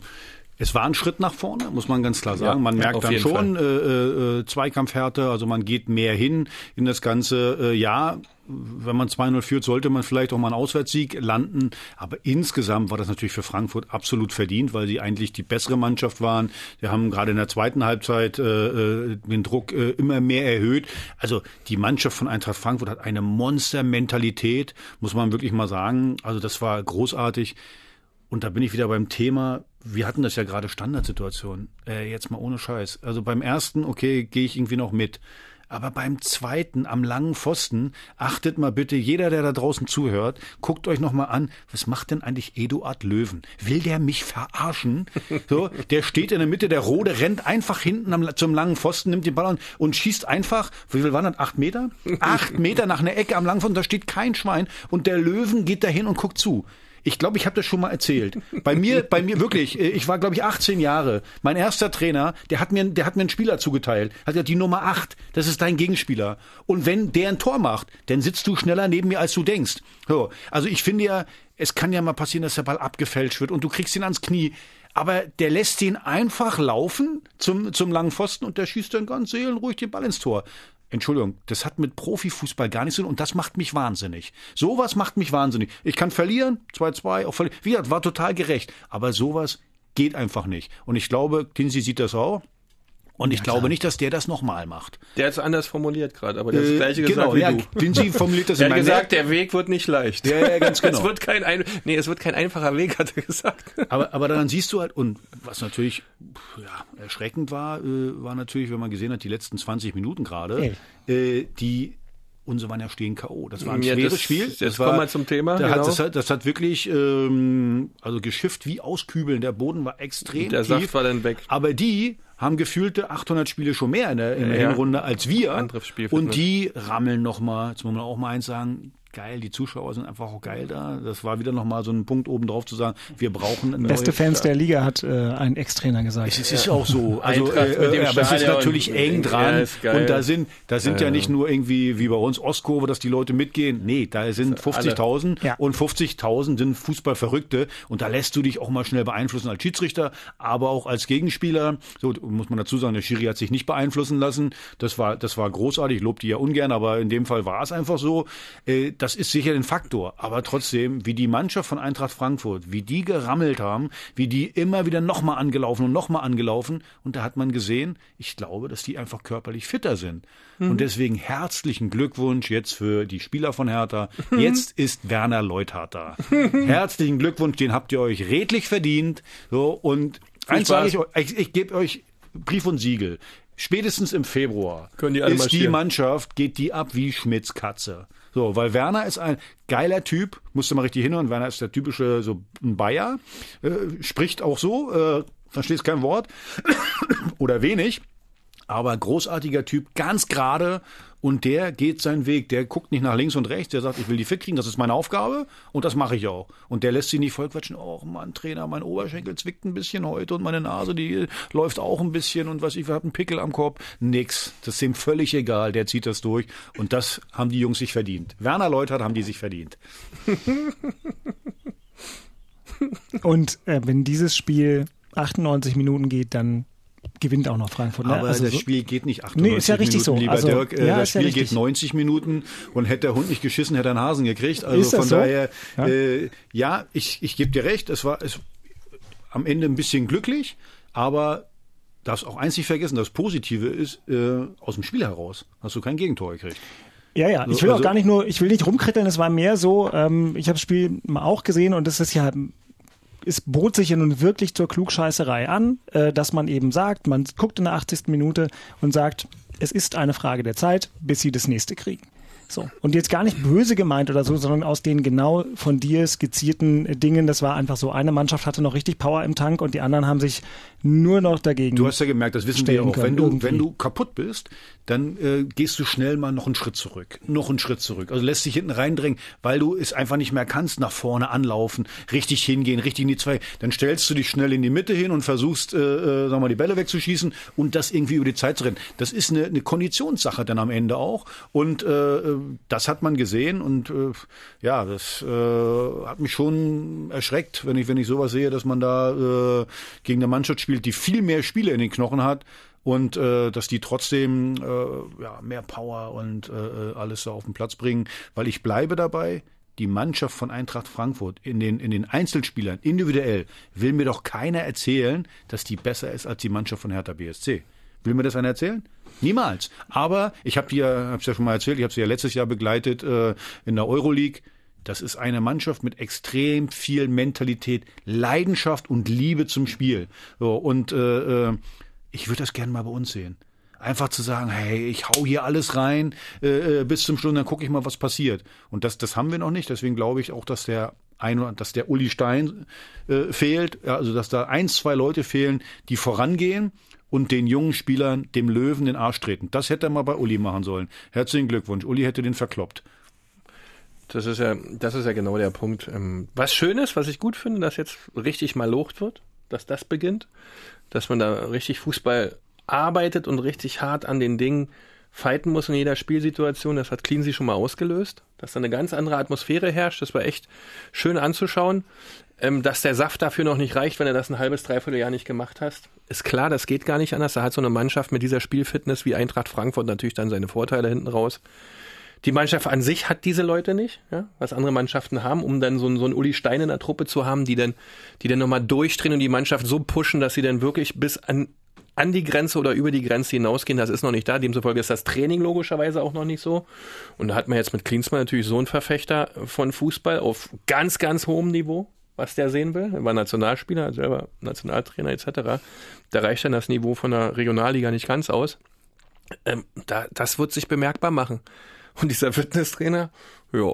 es war ein Schritt nach vorne, muss man ganz klar sagen. Ja, man merkt dann schon äh, äh, Zweikampfhärte, also man geht mehr hin in das Ganze. Äh, ja, wenn man 2-0 führt, sollte man vielleicht auch mal einen Auswärtssieg landen. Aber insgesamt war das natürlich für Frankfurt absolut verdient, weil sie eigentlich die bessere Mannschaft waren. Wir haben gerade in der zweiten Halbzeit äh, äh, den Druck äh, immer mehr erhöht. Also die Mannschaft von Eintracht Frankfurt hat eine Monstermentalität, muss man wirklich mal sagen. Also das war großartig. Und da bin ich wieder beim Thema, wir hatten das ja gerade Standardsituation. Äh, jetzt mal ohne Scheiß. Also beim ersten, okay, gehe ich irgendwie noch mit. Aber beim zweiten, am langen Pfosten, achtet mal bitte, jeder, der da draußen zuhört, guckt euch noch mal an, was macht denn eigentlich Eduard Löwen? Will der mich verarschen? So, der steht in der Mitte der Rode, rennt einfach hinten am, zum langen Pfosten, nimmt den Ball und, und schießt einfach, wie viel waren das? Acht Meter? Acht Meter nach einer Ecke am langen Pfosten, da steht kein Schwein und der Löwen geht dahin und guckt zu. Ich glaube, ich habe das schon mal erzählt. Bei mir, bei mir wirklich, äh, ich war glaube ich 18 Jahre. Mein erster Trainer, der hat mir, der hat mir einen Spieler zugeteilt. Hat gesagt, die Nummer 8, das ist dein Gegenspieler. Und wenn der ein Tor macht, dann sitzt du schneller neben mir, als du denkst. So, also ich finde ja, es kann ja mal passieren, dass der Ball abgefälscht wird und du kriegst ihn ans Knie. Aber der lässt ihn einfach laufen zum, zum langen Pfosten und der schießt dann ganz seelenruhig den Ball ins Tor. Entschuldigung, das hat mit Profifußball gar nichts zu tun und das macht mich wahnsinnig. Sowas macht mich wahnsinnig. Ich kann verlieren, 2-2, auch verlieren. Wie gesagt, war total gerecht. Aber sowas geht einfach nicht. Und ich glaube, Kinsey sieht das auch. Und ich glaube nicht, dass der das nochmal macht. Der hat es anders formuliert gerade, aber der hat Äh, das gleiche genau, gesagt wie ja, du. Kinsey formuliert das Der in hat gesagt, der Weg wird nicht leicht. Ja, ja, ganz genau. Es wird kein, ein, nee, es wird kein einfacher Weg, hat er gesagt. Aber, aber dann siehst du halt, und was natürlich ja, erschreckend war, äh, war natürlich, wenn man gesehen hat, die letzten 20 Minuten gerade, äh, die unsere waren ja stehen K.O. Das war ein Ja, schweres das- Spiel. jetzt das kommen wir zum Thema, Da hat, genau. das, hat, das hat wirklich ähm, also geschifft wie auskübeln. Der Boden war extrem Der tief. Saft war dann weg. Aber die haben gefühlte 800 Spiele schon mehr in der, in der Ja. Hinrunde als wir. Und die rammeln nochmal, jetzt muss man auch mal eins sagen, geil, die Zuschauer sind einfach auch geil da. Das war wieder nochmal so ein Punkt oben drauf zu sagen, wir brauchen eine Beste neue Fans der Liga, hat äh, ein Ex-Trainer gesagt. es ist auch so. Also, äh, äh, aber es ist natürlich eng Ja, dran. geil. und da sind, da sind ja, Ja, nicht nur irgendwie wie bei uns Ostkurve, dass die Leute mitgehen. Nee, da sind 50.000 Ja. und 50.000 sind Fußballverrückte. Und da lässt du dich auch mal schnell beeinflussen als Schiedsrichter, aber auch als Gegenspieler. So muss man dazu sagen, der Schiri hat sich nicht beeinflussen lassen. Das war, das war großartig. Ich lobe die ja ungern, aber in dem Fall war es einfach so. Äh, Das ist sicher ein Faktor. Aber trotzdem, wie die Mannschaft von Eintracht Frankfurt, wie die gerammelt haben, wie die immer wieder nochmal angelaufen und nochmal angelaufen. Und da hat man gesehen, ich glaube, dass die einfach körperlich fitter sind. Und deswegen herzlichen Glückwunsch jetzt für die Spieler von Hertha. Jetzt ist Werner Leuthardt da. herzlichen Glückwunsch, den habt ihr euch redlich verdient. So, und eins sage ich euch, ich, ich gebe euch Brief und Siegel. Spätestens im Februar Können die ist die. Mannschaft, geht die ab wie Schmidts Katze. So, weil Werner ist ein geiler Typ, musst du mal richtig hinhören. Werner ist der typische, so ein Bayer, äh, spricht auch so, äh, verstehst kein Wort oder wenig. Aber großartiger Typ, ganz gerade und der geht seinen Weg. Der guckt nicht nach links und rechts, der sagt, ich will die fit kriegen, das ist meine Aufgabe und das mache ich auch. Und der lässt sich nicht vollquatschen, oh Mann, Trainer, mein Oberschenkel zwickt ein bisschen heute und meine Nase, die läuft auch ein bisschen und was ich, wir haben einen Pickel am Kopf. Nix, das ist ihm völlig egal, der zieht das durch und das haben die Jungs sich verdient. Werner Leutert haben die sich verdient. Und äh, wenn dieses Spiel 98 Minuten geht, dann gewinnt auch noch Frankfurt. Ne? Aber Also das so- Spiel geht nicht 98 Nee, ist ja richtig Minuten, so. lieber Also, Dirk. Äh, ja, das ist ja Spiel geht richtig. 90 Minuten und hätte der Hund nicht geschissen, hätte er einen Hasen gekriegt. Also das von so? daher, Ja. äh, ja ich, ich gebe dir recht, es war es, am Ende ein bisschen glücklich, aber darfst auch eins nicht vergessen, das Positive ist, äh, aus dem Spiel heraus hast du kein Gegentor gekriegt. Ja, ja, ich will Also- auch gar nicht nur, ich will nicht rumkritteln, es war mehr so, ähm, ich habe das Spiel mal auch gesehen und es ist ja, es bot sich ja nun wirklich zur Klugscheißerei an, äh, dass man eben sagt, man guckt in der 80. Minute und sagt, es ist eine Frage der Zeit, bis sie das nächste kriegen. So. Und jetzt gar nicht böse gemeint oder so, sondern aus den genau von dir skizzierten Dingen. Das war einfach so. Eine Mannschaft hatte noch richtig Power im Tank und die anderen haben sich nur noch dagegen. Du hast ja gemerkt, das wissen wir stellen auch. können Wenn du, irgendwie. wenn du kaputt bist, dann äh, gehst du schnell mal noch einen Schritt zurück. Noch einen Schritt zurück. Also lässt dich hinten reindrängen, weil du es einfach nicht mehr kannst, nach vorne anlaufen, richtig hingehen, richtig in die zwei. Dann stellst du dich schnell in die Mitte hin und versuchst, äh, äh, sag mal, die Bälle wegzuschießen und das irgendwie über die Zeit zu rennen. Das ist eine, eine Konditionssache dann am Ende auch. Und äh, das hat man gesehen und äh, ja, das äh, hat mich schon erschreckt, wenn ich, wenn ich sowas sehe, dass man da äh, gegen eine Mannschaft spielt, die viel mehr Spiele in den Knochen hat und äh, dass die trotzdem äh, ja, mehr Power und äh, alles so auf den Platz bringen, weil ich bleibe dabei. Die Mannschaft von Eintracht Frankfurt in den, in den Einzelspielern individuell will mir doch keiner erzählen, dass die besser ist als die Mannschaft von Hertha BSC. Will mir das einer erzählen? Niemals. Aber ich habe dir, hab's ja schon mal erzählt, ich habe sie ja letztes Jahr begleitet äh, in der Euroleague. Das ist eine Mannschaft mit extrem viel Mentalität, Leidenschaft und Liebe zum Spiel. So, und äh, äh, ich würde das gerne mal bei uns sehen. Einfach zu sagen, hey, ich hau hier alles rein äh, äh, bis zum Schluss, dann gucke ich mal, was passiert. Und das, das haben wir noch nicht. Deswegen glaube ich auch, dass der ein, dass der Uli Stein äh, fehlt. Also dass da eins, zwei Leute fehlen, die vorangehen und den jungen Spielern, dem Löwen, den Arsch treten. Das hätte er mal bei Uli machen sollen. Herzlichen Glückwunsch. Uli hätte den verkloppt. Das ist ja, das ist ja genau der Punkt. Ähm, Was schön ist, was ich gut finde, dass jetzt richtig mal locht wird, dass das beginnt, dass man da richtig Fußball arbeitet und richtig hart an den Dingen fighten muss in jeder Spielsituation. Das hat Cleansey schon mal ausgelöst, dass da eine ganz andere Atmosphäre herrscht. Das war echt schön anzuschauen. Ähm, dass der Saft dafür noch nicht reicht, wenn er das ein halbes, dreiviertel Jahr nicht gemacht hast, ist klar, das geht gar nicht anders. Da hat so eine Mannschaft mit dieser Spielfitness wie Eintracht Frankfurt natürlich dann seine Vorteile hinten raus. Die Mannschaft an sich hat diese Leute nicht, ja, was andere Mannschaften haben, um dann so, einen- so einen Uli Stein in der Truppe zu haben, die dann, die dann nochmal durchdrehen und die Mannschaft so pushen, dass sie dann wirklich bis an, an die Grenze oder über die Grenze hinausgehen. Das ist noch nicht da. Demzufolge ist das Training logischerweise auch noch nicht so. Und da hat man jetzt mit Klinsmann natürlich so einen Verfechter von Fußball auf ganz, ganz hohem Niveau, was der sehen will. Er war Nationalspieler, selber Nationaltrainer etc. Da reicht dann das Niveau von der Regionalliga nicht ganz aus. Ähm, da, das wird sich bemerkbar machen. Und dieser Fitnesstrainer, ja.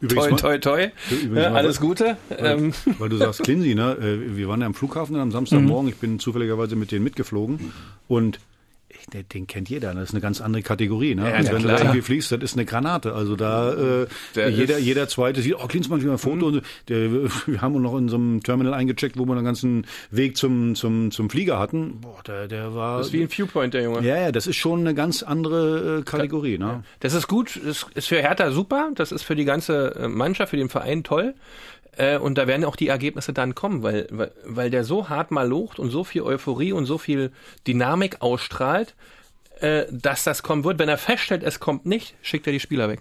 Übrigens toi, toi, toi. Übrigens mal- alles Gute. Ähm, Weil du sagst Clincy, ne? Äh, Wir waren ja am Flughafen am Samstagmorgen. Ich bin zufälligerweise mit denen mitgeflogen und den, den kennt jeder. ne? Das ist eine ganz andere Kategorie. Ne? Ja, also wenn klar. du da irgendwie fliegst, das ist eine Granate. Also da äh, Der jeder, jeder zweite sieht, oh Klinsmann, wieder ein Foto. So. der, wir haben uns noch in so einem Terminal eingecheckt, wo wir den ganzen Weg zum, zum, zum Flieger hatten. Boah, der, der war. das ist wie ein Viewpoint, der Junge. ja, ja, das ist schon eine ganz andere äh, Kategorie. Ne? Das ist gut, das ist für Hertha super, das ist für die ganze äh, Mannschaft, für den Verein toll. Äh, Und da werden auch die Ergebnisse dann kommen, weil, weil, weil der so hart mal locht und so viel Euphorie und so viel Dynamik ausstrahlt, äh, dass das kommen wird. Wenn er feststellt, es kommt nicht, schickt er die Spieler weg.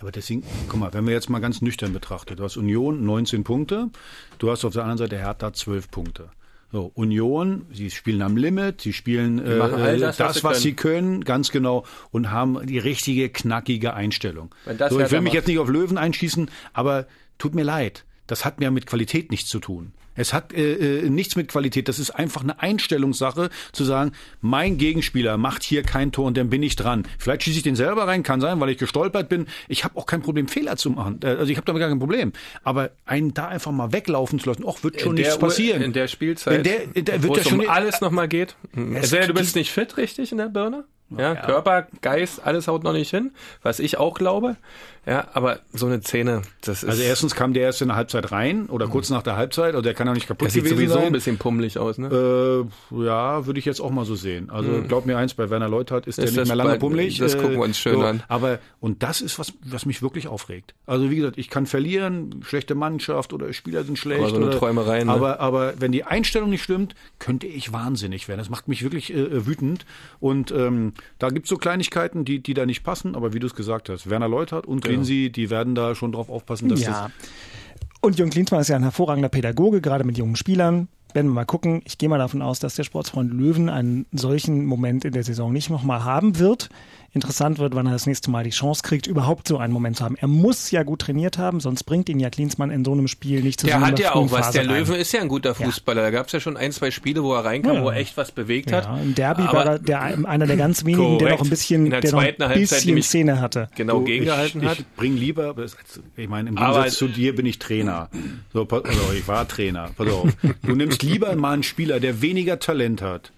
Aber deswegen, guck mal, wenn wir jetzt mal ganz nüchtern betrachten, du hast Union 19 Punkte, du hast auf der anderen Seite Hertha 12 Punkte. So, Union, sie spielen am Limit, sie spielen äh, das, das, was was, sie sie können, ganz genau, und haben die richtige, knackige Einstellung. So, ich will mich jetzt nicht auf Löwen einschießen, aber tut mir leid, das hat mir mit Qualität nichts zu tun. Es hat äh, äh, nichts mit Qualität. Das ist einfach eine Einstellungssache, zu sagen, mein Gegenspieler macht hier kein Tor und dann bin ich dran. Vielleicht schieße ich den selber rein, kann sein, weil ich gestolpert bin. Ich habe auch kein Problem, Fehler zu machen. Äh, Also ich habe damit gar kein Problem. Aber einen da einfach mal weglaufen zu lassen, ach, wird schon nichts passieren. In der Spielzeit, In der- in der wird wo es schon- um alles nochmal geht. Es du bist nicht fit richtig in der Birne. Ja, Körper, Geist, alles haut noch nicht hin, was ich auch glaube. Ja, aber so eine Szene, das ist. Also erstens kam der erst in der Halbzeit rein oder kurz nach der Halbzeit, also der kann ja nicht kaputt der sieht gewesen sowieso sein. ein bisschen pummelig aus, ne? Äh, ja, würde ich jetzt auch mal so sehen. Also glaub mir eins, bei Werner Leuthard ist der Ist nicht das mehr lange bald- pummelig. das äh, gucken wir uns schön an. Aber und das ist was, was mich wirklich aufregt. Also wie gesagt, ich kann verlieren, schlechte Mannschaft oder Spieler sind schlecht. Aber so eine oder, Träumerei, ne? Aber aber wenn die Einstellung nicht stimmt, könnte ich wahnsinnig werden. Das macht mich wirklich äh, wütend. Und ähm, da gibt's so Kleinigkeiten, die die da nicht passen. Aber wie du es gesagt hast, Werner Leuthard und Grinsi, die werden da schon drauf aufpassen, dass das Ja. Und Jürgen Klinsmann ist ja ein hervorragender Pädagoge, gerade mit jungen Spielern. werden wir mal gucken. Ich gehe mal davon aus, dass der Sportsfreund Löwen einen solchen Moment in der Saison nicht nochmal haben wird. Interessant wird, wann er das nächste Mal die Chance kriegt, überhaupt so einen Moment zu haben. Er muss ja gut trainiert haben, sonst bringt ihn ja Klinsmann in so einem Spiel nicht zu Der so hat ja auch was. Phase Der rein. Löwe ist ja ein guter Fußballer. Da gab es ja schon ein, zwei Spiele, wo er reinkam, Ja. wo er echt was bewegt hat. Ja, Im Derby Aber war er der, einer der ganz wenigen, der noch Korrekt. ein bisschen, In der der noch zweiten ein Halbzeit bisschen Szene hatte. Genau Du, gegengehalten ich, hat. Ich bring lieber, ich meine, im Aber- Gegensatz zu dir bin ich Trainer. So, pass, also ich war Trainer. Pass auf. Du nimmst lieber mal einen Spieler, der weniger Talent hat.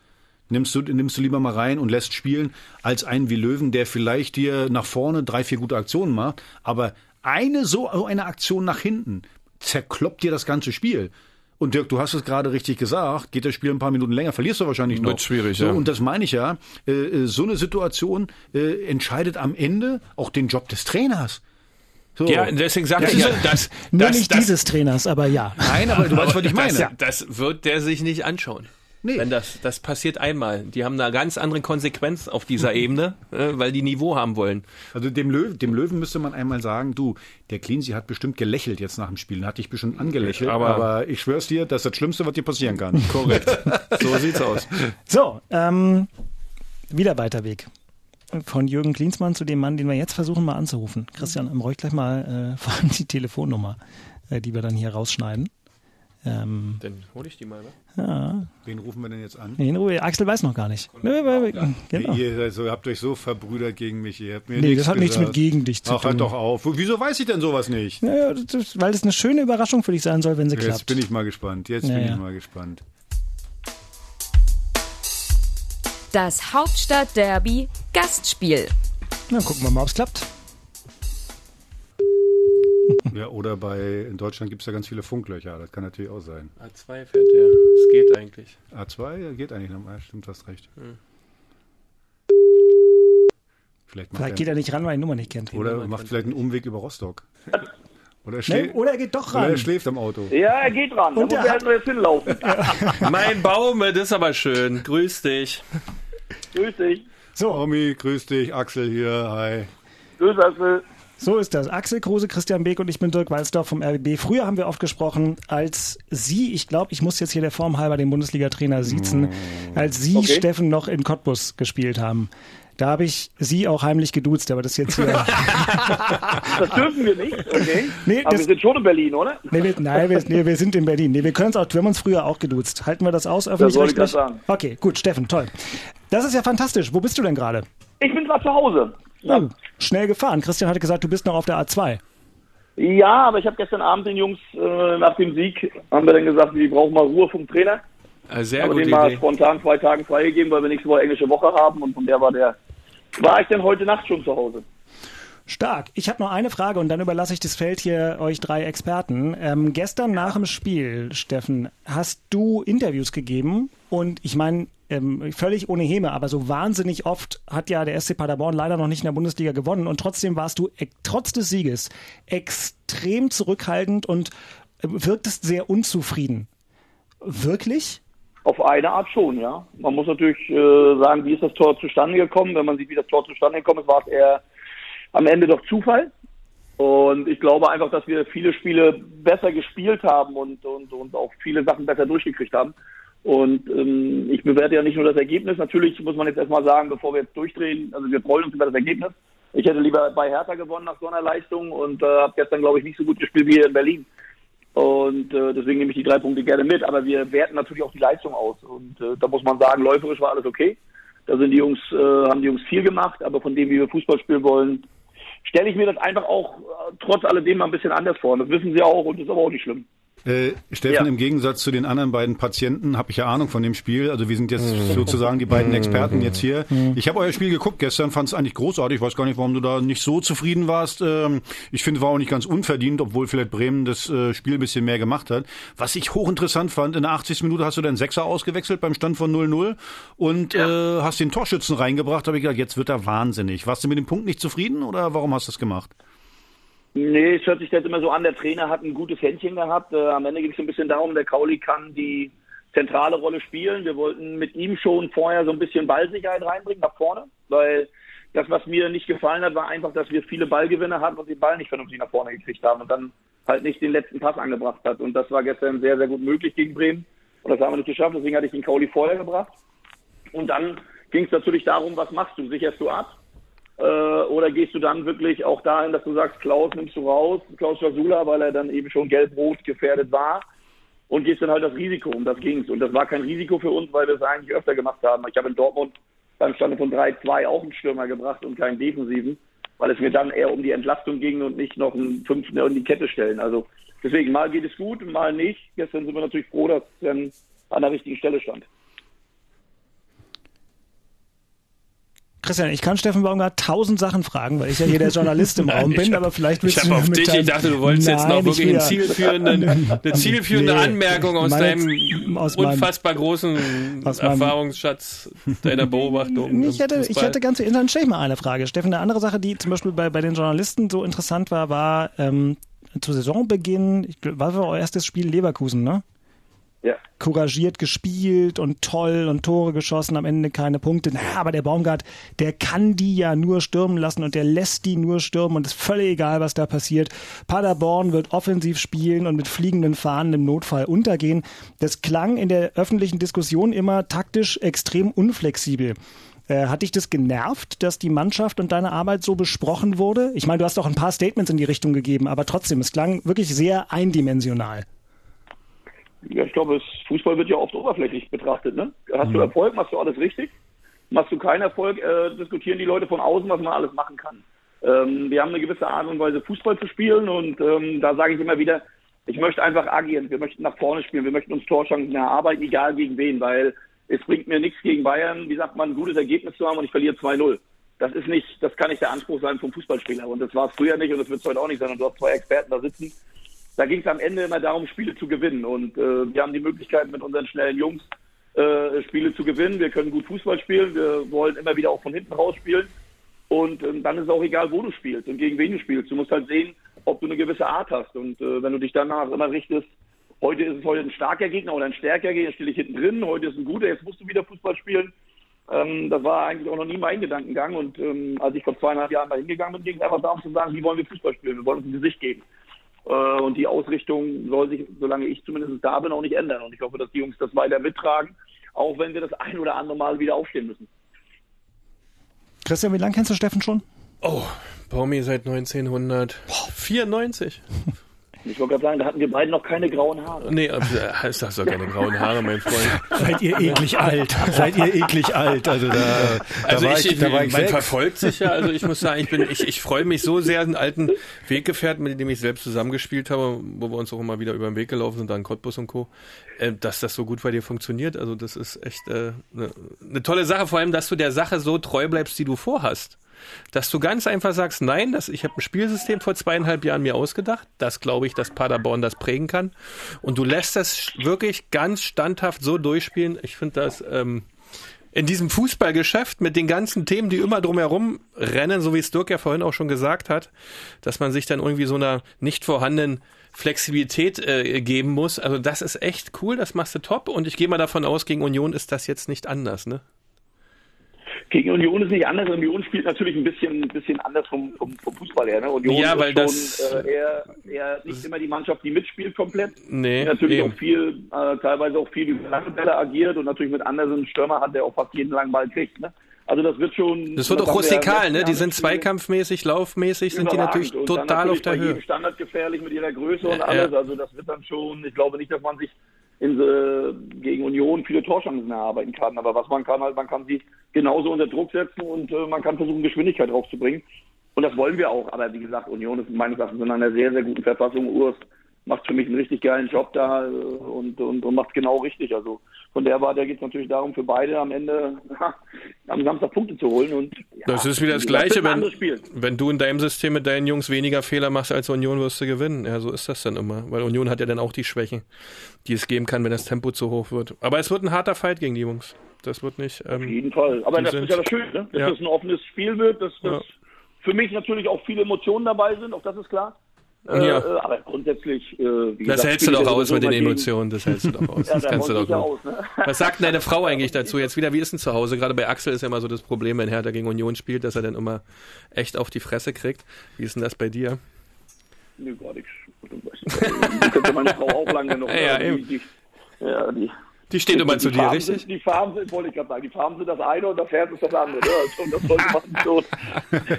Nimmst du, nimmst du lieber mal rein und lässt spielen, als einen wie Löwen, der vielleicht dir nach vorne drei, vier gute Aktionen macht, aber eine so eine Aktion nach hinten zerkloppt dir das ganze Spiel. Und Dirk, du hast es gerade richtig gesagt, geht das Spiel ein paar Minuten länger, verlierst du wahrscheinlich noch. Wird schwierig, so, ja. Und das meine ich ja, äh, äh, so eine Situation äh, entscheidet am Ende auch den Job des Trainers. So. Ja, deswegen sage Das ich ja, ja- das, Nur das, nicht das, dieses Trainers, aber ja. Nein, aber du weißt, was ich meine. Das, das wird der sich nicht anschauen. Nee. Wenn das, das passiert einmal. Die haben eine ganz andere Konsequenz auf dieser Ebene, äh, weil die Niveau haben wollen. Also dem Löwen, dem Löwen müsste man einmal sagen, du, der Cleansey hat bestimmt gelächelt jetzt nach dem Spiel, hat dich bestimmt angelächelt, aber, Aber- ich schwör's dir, das ist das Schlimmste, was dir passieren kann. Korrekt. so sieht's aus. So, ähm, wieder weiter Weg. Von Jürgen Klinsmann zu dem Mann, den wir jetzt versuchen mal anzurufen. Christian, ähm, ruhig gleich mal äh, vor allem die Telefonnummer, äh, die wir dann hier rausschneiden. Ähm, Dann hole ich die mal. Ne? ja, Wen rufen wir denn jetzt an? in Ruhe. Axel weiß noch gar nicht. Weil- Genau. Ihr, also, habt euch so verbrüdert gegen mich. Ihr habt mir Nee, das hat nichts mit gesagt. gegen dich zu Ach, tun. halt doch auf. Wieso weiß ich denn sowas nicht? Naja, das, weil das eine schöne Überraschung für dich sein soll, wenn sie Jetzt klappt. bin ich mal gespannt. Jetzt Ja, bin ja. ich mal gespannt. Das Hauptstadt-Derby Gastspiel. Na, gucken wir mal, ob es klappt. Ja, oder bei, in Deutschland gibt es ja ganz viele Funklöcher. Das kann natürlich auch sein. A2 fährt der. Es geht eigentlich. A2 ja, geht eigentlich noch mal. Stimmt, hast recht. Vielleicht macht Vielleicht geht er nicht ran, weil er die Nummer nicht kennt. Oder macht vielleicht einen Umweg über Rostock. Oder, er Ne? schläft, Oder er geht doch oder er ran. schläft am Auto. Ja, er geht ran. Da Und muss er halt nur jetzt hinlaufen. Mein Baum, das ist aber schön. Grüß dich. Grüß dich. So, Omi, grüß dich. Axel hier. Hi. Grüß Axel. So ist das. Axel Kruse, Christian Beek und ich bin Dirk Walzdorf vom RBB. Früher haben wir oft gesprochen, als Sie, ich glaube, ich muss jetzt hier der Form halber den Bundesliga-Trainer siezen, als Sie, Okay. Steffen, noch in Cottbus gespielt haben. Da habe ich Sie auch heimlich geduzt, aber das ist jetzt hier. Das dürfen wir nicht, okay? Nee, Aber das- wir sind schon in Berlin, oder? Nee, wir, nein, wir, nee, wir sind in Berlin. Nee, wir können es auch, wir haben uns früher auch geduzt. Halten wir das aus wollte ich grad sagen. Okay, gut, Steffen, toll. Das ist ja fantastisch. Wo bist du denn gerade? Ich bin gerade zu Hause. Oh, schnell gefahren. Christian hatte gesagt, du bist noch auf der A2. Ja, aber ich habe gestern Abend den Jungs äh, nach dem Sieg, haben wir dann gesagt, wir brauchen mal Ruhe vom Trainer. Äh, Sehr aber gute den mal Idee. spontan zwei Tage freigegeben, weil wir nächste Woche englische Woche haben und von der war der war ich dann heute Nacht schon zu Hause. Stark. Ich habe noch eine Frage und dann überlasse ich das Feld hier euch drei Experten. Ähm, gestern nach dem Spiel, Steffen, hast du Interviews gegeben und ich meine, ähm, völlig ohne Häme, aber so wahnsinnig oft hat ja der SC Paderborn leider noch nicht in der Bundesliga gewonnen und trotzdem warst du trotz des Sieges extrem zurückhaltend und äh, wirktest sehr unzufrieden. Wirklich? Auf eine Art schon, ja. Man muss natürlich äh, sagen, wie ist das Tor zustande gekommen? Wenn man sieht, wie das Tor zustande gekommen ist, war es eher am Ende doch Zufall. Und ich glaube einfach, dass wir viele Spiele besser gespielt haben und, und, und auch viele Sachen besser durchgekriegt haben. Und ähm, ich bewerte ja nicht nur das Ergebnis. Natürlich muss man jetzt erstmal sagen, bevor wir jetzt durchdrehen, also wir freuen uns über das Ergebnis. Ich hätte lieber bei Hertha gewonnen nach so einer Leistung und äh, habe gestern, glaube ich, nicht so gut gespielt wie hier in Berlin. Und äh, deswegen nehme ich die drei Punkte gerne mit. Aber wir werten natürlich auch die Leistung aus. Und äh, da muss man sagen, läuferisch war alles okay. Da sind die Jungs, äh, haben die Jungs viel gemacht, aber von dem, wie wir Fußball spielen wollen, stelle ich mir das einfach auch äh, trotz alledem mal ein bisschen anders vor. Und das wissen sie auch und das ist aber auch nicht schlimm. Äh, Steffen, Ja. im Gegensatz zu den anderen beiden Patienten habe ich ja Ahnung von dem Spiel. Also wir sind jetzt sozusagen die beiden Experten jetzt hier. Ich habe euer Spiel geguckt gestern, fand es eigentlich großartig. Ich weiß gar nicht, warum du da nicht so zufrieden warst. Ähm, ich finde, es war auch nicht ganz unverdient, obwohl vielleicht Bremen das äh, Spiel ein bisschen mehr gemacht hat. Was ich hochinteressant fand, in der 80. Minute hast du deinen Sechser ausgewechselt beim Stand von 0-0 und äh, hast den Torschützen reingebracht. Da habe ich gedacht, jetzt wird er wahnsinnig. Warst du mit dem Punkt nicht zufrieden oder warum hast du das gemacht? Nee, es hört sich jetzt immer so an, der Trainer hat ein gutes Händchen gehabt. Äh, am Ende ging es so ein bisschen darum, der Kauli kann die zentrale Rolle spielen. Wir wollten mit ihm schon vorher so ein bisschen Ballsicherheit reinbringen nach vorne, weil das, was mir nicht gefallen hat, war einfach, dass wir viele Ballgewinne hatten und den Ball nicht vernünftig nach vorne gekriegt haben und dann halt nicht den letzten Pass angebracht hat. Und das war gestern sehr, sehr gut möglich gegen Bremen. Und das haben wir nicht geschafft, deswegen hatte ich den Kauli vorher gebracht. Und dann ging es natürlich darum, was machst du? Sicherst du ab? Äh, oder gehst du dann wirklich auch dahin, dass du sagst, Klaus nimmst du raus, Klaus Schasula, weil er dann eben schon gelb-rot gefährdet war und gehst dann halt das Risiko, um das ging's. Und das war kein Risiko für uns, weil wir es eigentlich öfter gemacht haben. Ich habe in Dortmund beim Stande von 3-2 auch einen Stürmer gebracht und keinen Defensiven, weil es mir dann eher um die Entlastung ging und nicht noch einen Fünften in die Kette stellen. Also deswegen, mal geht es gut und mal nicht. Gestern sind wir natürlich froh, dass es dann an der richtigen Stelle stand. Christian, ich kann Steffen Baumgart tausend Sachen fragen, weil ich ja hier der Journalist im Raum bin, hab, aber vielleicht willst ich du auf mit dich, ich dachte, du wolltest Nein, jetzt noch wirklich eine zielführende, eine zielführende Nee, Anmerkung aus meine- deinem aus meinem- unfassbar großen meinem- Erfahrungsschatz deiner Beobachtung. Ich hätte, ich hätte ganz, dann stelle ich mal eine Frage. Steffen, eine andere Sache, die zum Beispiel bei, bei den Journalisten so interessant war, war ähm, zu Saisonbeginn, ich, war euer erstes Spiel Leverkusen, ne? Ja. couragiert gespielt und toll und Tore geschossen, am Ende keine Punkte. Na, aber der Baumgart, der kann die ja nur stürmen lassen und der lässt die nur stürmen und ist völlig egal, was da passiert. Paderborn wird offensiv spielen und mit fliegenden Fahnen im Notfall untergehen. Das klang in der öffentlichen Diskussion immer taktisch extrem unflexibel. Äh, hat dich das genervt, dass die Mannschaft und deine Arbeit so besprochen wurde? Ich meine, du hast auch ein paar Statements in die Richtung gegeben, aber trotzdem, es klang wirklich sehr eindimensional. Ja, ich glaube, Fußball wird ja oft oberflächlich betrachtet. Ne? Hast du Erfolg, machst du alles richtig. Machst du keinen Erfolg, äh, diskutieren die Leute von außen, was man alles machen kann. Ähm, wir haben eine gewisse Art und Weise, Fußball zu spielen und ähm, da sage ich immer wieder, ich möchte einfach agieren. Wir möchten nach vorne spielen, wir möchten uns Torchancen erarbeiten, egal gegen wen, weil es bringt mir nichts gegen Bayern, wie sagt man, ein gutes Ergebnis zu haben und ich verliere 2-0. Das ist nicht, das kann nicht der Anspruch sein vom Fußballspieler und das war es früher nicht und das wird es heute auch nicht sein und du hast zwei Experten da sitzen, da ging es am Ende immer darum, Spiele zu gewinnen. Und äh, wir haben die Möglichkeit, mit unseren schnellen Jungs äh, Spiele zu gewinnen. Wir können gut Fußball spielen. Wir wollen immer wieder auch von hinten raus spielen. Und ähm, dann ist es auch egal, wo du spielst und gegen wen du spielst. Du musst halt sehen, ob du eine gewisse Art hast. Und äh, wenn du dich danach immer richtest, heute ist es heute ein starker Gegner oder ein stärker Gegner, stehe ich hinten drin. Heute ist ein guter, jetzt musst du wieder Fußball spielen. Ähm, das war eigentlich auch noch nie mein Gedankengang. Und ähm, als ich vor zweieinhalb Jahren da hingegangen bin, ging es einfach darum zu sagen, wie wollen wir Fußball spielen? Wir wollen uns ein Gesicht geben. Äh, Und die Ausrichtung soll sich, solange ich zumindest da bin, auch nicht ändern. Und ich hoffe, dass die Jungs das weiter mittragen, auch wenn wir das ein oder andere Mal wieder aufstehen müssen. Christian, wie lange kennst du Steffen schon? Oh, Baumi seit 1994. Ich wollte gerade sagen, da hatten wir beide noch keine grauen Haare. Nee, äh, es hast doch keine grauen Haare, mein Freund. Seid ihr eklig alt? Seid ihr eklig alt? Also da, da Also war ich, ich, da war ich man verfolgt sich ja, also ich muss sagen, ich bin, ich, ich freue mich so sehr, einen alten Weggefährten, mit dem ich selbst zusammengespielt habe, wo wir uns auch immer wieder über den Weg gelaufen sind, da in Cottbus und Co., äh, dass das so gut bei dir funktioniert. Also das ist echt eine äh, ne, ne tolle Sache, vor allem, dass du der Sache so treu bleibst, die du vorhast. Dass du ganz einfach sagst, nein, das, ich habe ein Spielsystem vor zweieinhalb Jahren mir ausgedacht. Das glaube ich, dass Paderborn das prägen kann. Und du lässt das wirklich ganz standhaft so durchspielen. Ich finde das ähm, in diesem Fußballgeschäft mit den ganzen Themen, die immer drumherum rennen, so wie es Dirk ja vorhin auch schon gesagt hat, dass man sich dann irgendwie so einer nicht vorhandenen Flexibilität äh, geben muss. Also das ist echt cool, das machst du top. Und ich gehe mal davon aus, gegen Union ist das jetzt nicht anders, ne? Gegen Union ist nicht anders. Union spielt natürlich ein bisschen, ein bisschen anders vom, vom, vom Fußball her. Ne? Union Ja, weil ist schon das- äh, eher, eher nicht immer die Mannschaft, die mitspielt komplett. Nee, natürlich eben. auch viel, äh, teilweise auch viel über lange Bälle agiert und natürlich mit Andersen einen Stürmer hat, der auch fast jeden langen Ball kriegt. Ne? Also das wird schon. Das wird auch rustikal, ne? Die sind zweikampfmäßig, laufmäßig, sind die natürlich Und total natürlich auf der Höhe. Standard gefährlich mit ihrer Größe und Ja, alles. ja. Also das wird dann schon, ich glaube nicht, dass man sich in, äh, gegen Union viele Torchancen erarbeiten kann. Aber was man kann, halt, man kann sie genauso unter Druck setzen und äh, man kann versuchen, Geschwindigkeit draufzubringen. Und das wollen wir auch. Aber wie gesagt, Union ist meines Erachtens in einer sehr, sehr guten Verfassung. Urs macht für mich einen richtig geilen Job da äh, und, und, und macht genau richtig. Also von der Warte geht es natürlich darum, für beide am Ende am Samstag Punkte zu holen. Und ja, Das ist wieder das Gleiche, wenn, wenn du in deinem System mit deinen Jungs weniger Fehler machst als Union, wirst du gewinnen. Ja, so ist das dann immer. Weil Union hat ja dann auch die Schwächen, die es geben kann, wenn das Tempo zu hoch wird. Aber es wird ein harter Fight gegen die Jungs. Das wird nicht. Ähm, Auf jeden Fall. Aber das sind- ist ja das Schöne, ne? dass Ja. das ein offenes Spiel wird, dass, dass Ja. für mich natürlich auch viele Emotionen dabei sind, auch das ist klar. Ja. Äh, aber grundsätzlich, äh, wie Das gesagt, hältst du doch ich aus mit den Emotionen, das hältst du doch aus. Ja, das da kannst du doch ich nur. aus, ne? Was sagt denn deine Frau eigentlich dazu? Jetzt wieder, wie ist denn zu Hause? Gerade bei Axel ist ja immer so das Problem, wenn Hertha gegen Union spielt, dass er dann immer echt auf die Fresse kriegt. Wie ist denn das bei dir? Nö, gar nichts. Die könnte meine Frau auch lange noch. Ja, die, die, ja, die, Die steht immer zu dir, richtig? Sind, die Farben sind, wollte ich gerade sagen, die Farben sind das eine und das Herz ist das andere. Ne? Also, das sollte man so.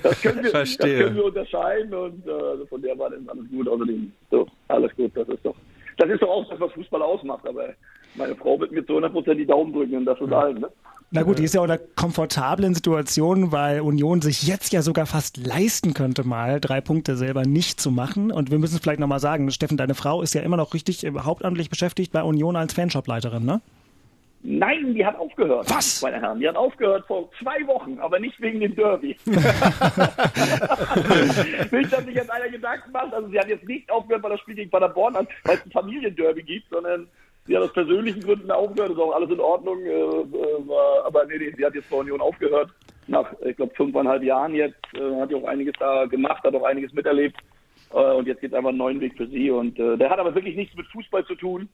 Das können wir. Das können wir unterscheiden und äh, also von der war dann alles gut. Außerdem, so, alles gut, das ist doch, das ist doch auch das, was Fußball ausmacht. Aber meine Frau wird mir zu 100% die Daumen drücken und das ist allen. Ne? Na gut, die ist ja auch in einer komfortablen Situation, weil Union sich jetzt ja sogar fast leisten könnte, mal drei Punkte selber nicht zu machen. Und wir müssen es vielleicht nochmal sagen, Steffen, deine Frau ist ja immer noch richtig äh, hauptamtlich beschäftigt bei Union als Fanshopleiterin, ne? Nein, die hat aufgehört. Was? Meine Herren, die hat aufgehört vor zwei Wochen, aber nicht wegen dem Derby. nicht, dass sich jetzt einer Gedanken macht. Also sie hat jetzt nicht aufgehört, weil das Spiel gegen Paderborn hat, weil es ein Familienderby gibt, sondern sie hat aus persönlichen Gründen aufgehört. Ist auch alles in Ordnung. Äh, äh, war, aber nee, nee, sie hat jetzt bei Union aufgehört. Nach, ich glaube, fünfeinhalb Jahren jetzt. Äh, hat ja auch einiges da gemacht, hat auch einiges miterlebt. Äh, und jetzt geht es einfach einen neuen Weg für sie. Und äh, der hat aber wirklich nichts mit Fußball zu tun.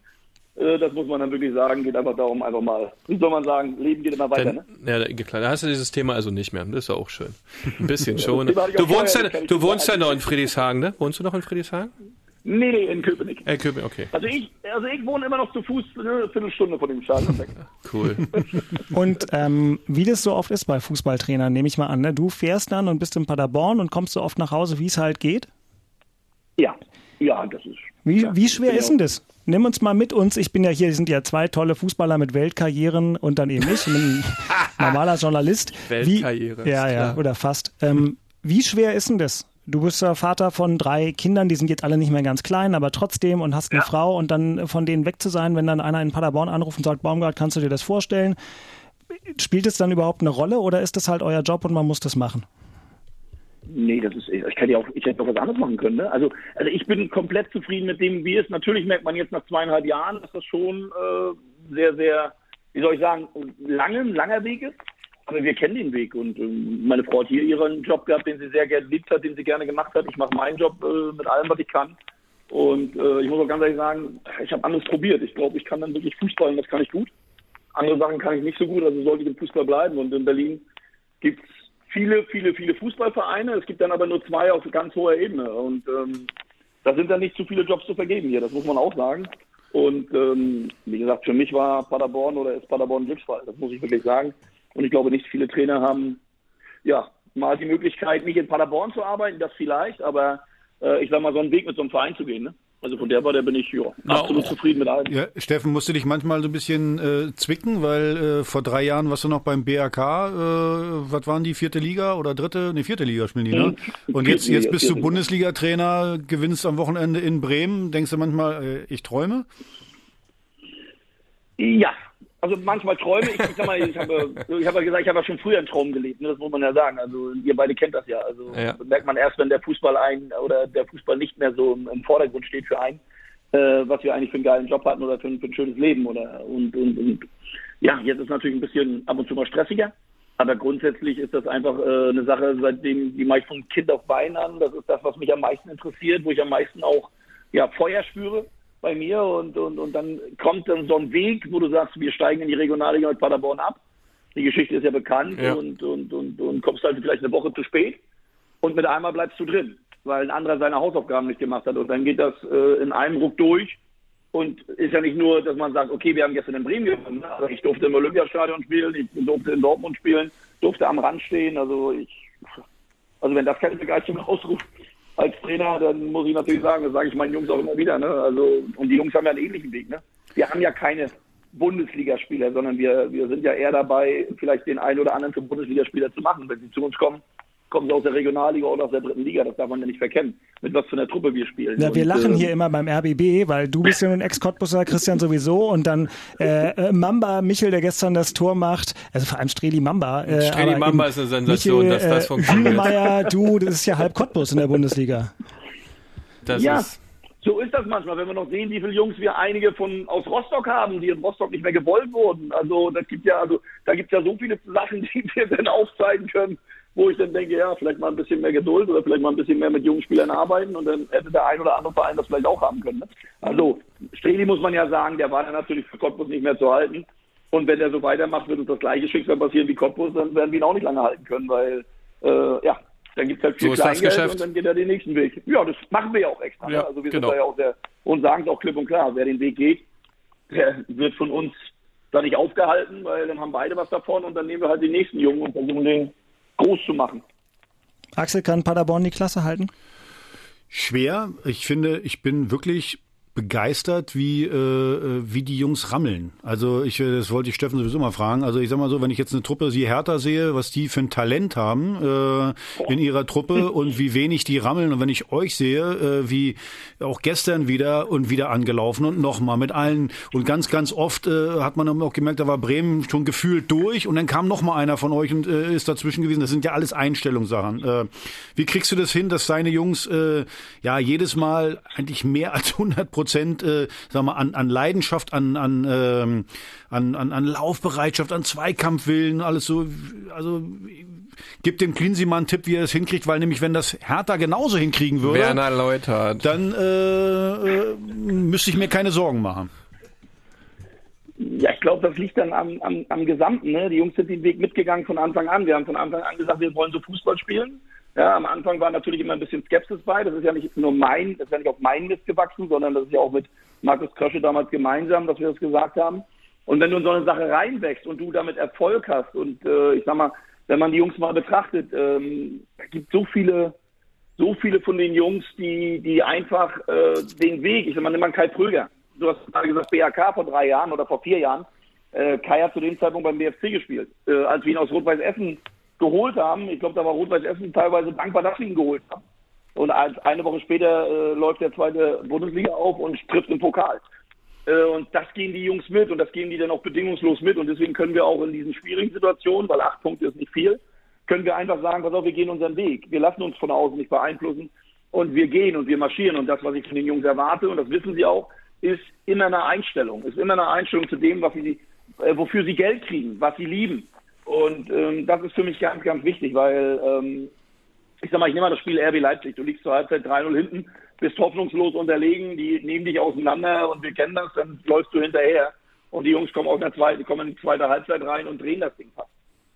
Äh, Das muss man dann wirklich sagen. Geht einfach darum, einfach mal, wie soll man sagen, Leben geht immer weiter. Dann, Ne? ja, da- klar, da hast du dieses Thema also nicht mehr. Das ist ja auch schön. Ein bisschen schon. Du wohnst ja, du wohnst noch in Friedrichshagen, ne? Wohnst du noch in Friedrichshagen? Nee, nee, in Köpenick. Äh, Köpenick, okay. Also ich, also ich wohne immer noch zu Fuß eine Viertelstunde von dem Stadion weg. Cool. Und ähm, wie das so oft ist bei Fußballtrainern, nehme ich mal an, ne? du fährst dann und bist in Paderborn und kommst so oft nach Hause, wie es halt geht. Ja, ja, das ist. Wie, ja, wie schwer bin ist denn das? Nimm uns mal mit uns. Ich bin ja hier, sind ja zwei tolle Fußballer mit Weltkarrieren und dann eben ich, ein normaler Journalist. Weltkarriere, Wie, ja, ja, klar. oder fast. Ähm, wie schwer ist denn das? Du bist ja Vater von drei Kindern, die sind jetzt alle nicht mehr ganz klein, aber trotzdem und hast eine Frau und dann von denen weg zu sein, wenn dann einer in Paderborn anruft und sagt, Baumgart, kannst du dir das vorstellen? Spielt es dann überhaupt eine Rolle oder ist das halt euer Job und man muss das machen? Nee, das ist, ich kann ja auch, ich hätte noch was anderes machen können. Ne? Also, also ich bin komplett zufrieden mit dem, wie es ist. Natürlich merkt man jetzt nach zweieinhalb Jahren, dass das schon äh, sehr, sehr, wie soll ich sagen, lange, ein langer Weg ist. Aber wir kennen den Weg und ähm, meine Frau hat hier ihren Job gehabt, den sie sehr gerne liebt hat, den sie gerne gemacht hat. Ich mache meinen Job äh, mit allem, was ich kann. Und äh, ich muss auch ganz ehrlich sagen, ich habe anderes probiert. Ich glaube, ich kann dann wirklich Fußball und das kann ich gut. Andere Sachen kann ich nicht so gut, also sollte ich im Fußball bleiben. Und in Berlin gibt es viele, viele, viele Fußballvereine. Es gibt dann aber nur zwei auf ganz hoher Ebene. Und ähm, da sind dann nicht zu viele Jobs zu vergeben hier, das muss man auch sagen. Und ähm, wie gesagt, für mich war Paderborn oder ist Paderborn ein Glücksfall, das muss ich wirklich sagen. Und ich glaube, nicht viele Trainer haben ja mal die Möglichkeit, nicht in Paderborn zu arbeiten, das vielleicht, aber äh, ich sag mal, so einen Weg mit so einem Verein zu gehen. Ne? Also von der Warte bin ich ja, absolut zufrieden mit allem. Ja, Steffen, musst du dich manchmal so ein bisschen äh, zwicken, weil äh, vor drei Jahren warst du noch beim BRK, äh, was waren die, vierte Liga oder dritte? Ne, vierte Liga spielen die, ne? Mhm. Und jetzt, jetzt bist du. Bundesliga-Trainer, gewinnst am Wochenende in Bremen, denkst du manchmal, äh, ich träume? Ja, also manchmal träume ich. Ich sag mal, ich habe, ich habe ja gesagt, ich habe ja schon früher einen Traum gelebt. Ne? Das muss man ja sagen. Also ihr beide kennt das ja. Also Ja. merkt man erst, wenn der Fußball ein oder der Fußball nicht mehr so im, im Vordergrund steht für einen, äh, was wir eigentlich für einen geilen Job hatten oder für, ein- für ein schönes Leben oder und, und, und ja, jetzt ist natürlich ein bisschen ab und zu mal stressiger. Aber grundsätzlich ist das einfach äh, eine Sache, seitdem die mache ich von Kind auf Bein an. Das ist das, was mich am meisten interessiert, wo ich am meisten auch ja, Feuer spüre bei mir und, und, und dann kommt dann so ein Weg, wo du sagst, wir steigen in die Regionalliga mit Paderborn ab. Die Geschichte ist ja bekannt Ja. Und, und, und, und kommst halt vielleicht eine Woche zu spät und mit einmal bleibst du drin, weil ein anderer seine Hausaufgaben nicht gemacht hat und dann geht das äh, in einem Ruck durch und ist ja nicht nur, dass man sagt, okay, wir haben gestern in Bremen gewonnen, ne? aber ich durfte im Olympiastadion spielen, ich durfte in Dortmund spielen, durfte am Rand stehen, also ich, also wenn das keine Begeisterung ausruft als Trainer, dann muss ich natürlich sagen, das sage ich meinen Jungs auch immer wieder, ne? Also und die Jungs haben ja einen ähnlichen Weg, ne? Wir haben ja keine Bundesligaspieler, sondern wir, wir sind ja eher dabei, vielleicht den einen oder anderen zum Bundesligaspieler zu machen. Wenn sie zu uns kommen, kommen sie aus der Regionalliga oder aus der dritten Liga, das darf man ja nicht verkennen, mit was für einer Truppe wir spielen. Ja, wir Und, lachen äh, hier immer beim RBB, weil du bist ja nun Ex-Cottbusser, Christian sowieso und dann äh, äh, Mamba, Michel, der gestern das Tor macht, also vor allem Streli Mamba. Äh, Streli Mamba ist eine Sensation, dass das äh, funktioniert. Hünemeyer, du, das ist ja halb Cottbus in der Bundesliga. Das ja, ist, so ist das manchmal, wenn wir noch sehen, wie viele Jungs wir einige von aus Rostock haben, die in Rostock nicht mehr gewollt wurden. Also das gibt ja, also da gibt ja so viele Sachen, die wir dann aufzeigen können, wo ich dann denke, ja, vielleicht mal ein bisschen mehr Geduld oder vielleicht mal ein bisschen mehr mit jungen Spielern arbeiten und dann hätte der ein oder andere Verein das vielleicht auch haben können. Ne? Also Streli muss man ja sagen, der war dann natürlich für Cottbus nicht mehr zu halten. Und wenn der so weitermacht, wird uns das gleiche Schicksal passieren wie Cottbus, dann werden wir ihn auch nicht lange halten können, weil äh, ja, dann gibt es halt viel So Kleingeld und dann geht er den nächsten Weg. Ja, das machen wir ja auch extra. Ja, ne? Also wir genau. sind da ja auch sehr und sagen es auch klipp und klar, wer den Weg geht, der wird von uns da nicht aufgehalten, weil dann haben beide was davon und dann nehmen wir halt den nächsten Jungen und versuchen den groß zu machen. Axel, kann Paderborn die Klasse halten? Schwer. Ich finde, ich bin wirklich begeistert, wie, äh, wie die Jungs rammeln. Also ich, äh, das wollte ich Steffen sowieso mal fragen. Also ich sag mal so, wenn ich jetzt eine Truppe wie Hertha sehe, was die für ein Talent haben äh, in ihrer Truppe und wie wenig die rammeln und wenn ich euch sehe, äh, wie auch gestern wieder und wieder angelaufen und nochmal mit allen und ganz, ganz oft äh, hat man auch gemerkt, da war Bremen schon gefühlt durch und dann kam nochmal einer von euch und äh, ist dazwischen gewesen. Das sind ja alles Einstellungssachen. Äh, wie kriegst du das hin, dass deine Jungs äh, ja jedes Mal eigentlich mehr als 100 Prozent Prozent, äh, sag mal, an, an Leidenschaft, an, an, ähm, an, an, an Laufbereitschaft, an Zweikampfwillen, alles so. Also gibt dem Klinsi mal einen Tipp, wie er es hinkriegt, weil nämlich, wenn das Hertha genauso hinkriegen würde, Werner Leutert. dann äh, äh, müsste ich mir keine Sorgen machen. Ja, ich glaube, das liegt dann am, am, am Gesamten. Ne? Die Jungs sind den Weg mitgegangen von Anfang an. Wir haben von Anfang an gesagt, wir wollen so Fußball spielen. Ja, am Anfang war natürlich immer ein bisschen Skepsis bei. Das ist ja nicht nur mein, das ist ja nicht auf meinen Mist gewachsen, sondern das ist ja auch mit Markus Krösche damals gemeinsam, dass wir das gesagt haben. Und wenn du in so eine Sache reinwächst und du damit Erfolg hast und äh, ich sag mal, wenn man die Jungs mal betrachtet, ähm, es gibt so viele, so viele von den Jungs, die, die einfach äh, den Weg, ich sag mal, nimm mal Kai Pröger. Du hast gerade gesagt, BAK vor drei Jahren oder vor vier Jahren. Äh, Kai hat zu dem Zeitpunkt beim BFC gespielt. Äh, als wir ihn aus Rot-Weiß Essen geholt haben. Ich glaube, da war Rot-Weiß Essen teilweise dankbar, dass wir ihn geholt haben. Und eine Woche später äh, läuft der zweite Bundesliga auf und trifft im Pokal. Äh, und das gehen die Jungs mit und das gehen die dann auch bedingungslos mit. Und deswegen können wir auch in diesen schwierigen Situationen, weil acht Punkte ist nicht viel, können wir einfach sagen, pass auf, wir gehen unseren Weg. Wir lassen uns von außen nicht beeinflussen und wir gehen und wir marschieren. Und das, was ich von den Jungs erwarte, und das wissen sie auch, ist immer eine Einstellung. Ist immer eine Einstellung zu dem, was sie, äh, wofür sie Geld kriegen, was sie lieben. Und ähm, das ist für mich ganz, ganz wichtig, weil ähm, ich sag mal, ich nehme mal das Spiel RB Leipzig. Du liegst zur Halbzeit 3-0 hinten, bist hoffnungslos unterlegen, die nehmen dich auseinander und wir kennen das, dann läufst du hinterher. Und die Jungs kommen aus der zweiten, kommen in die zweite Halbzeit rein und drehen das Ding fast.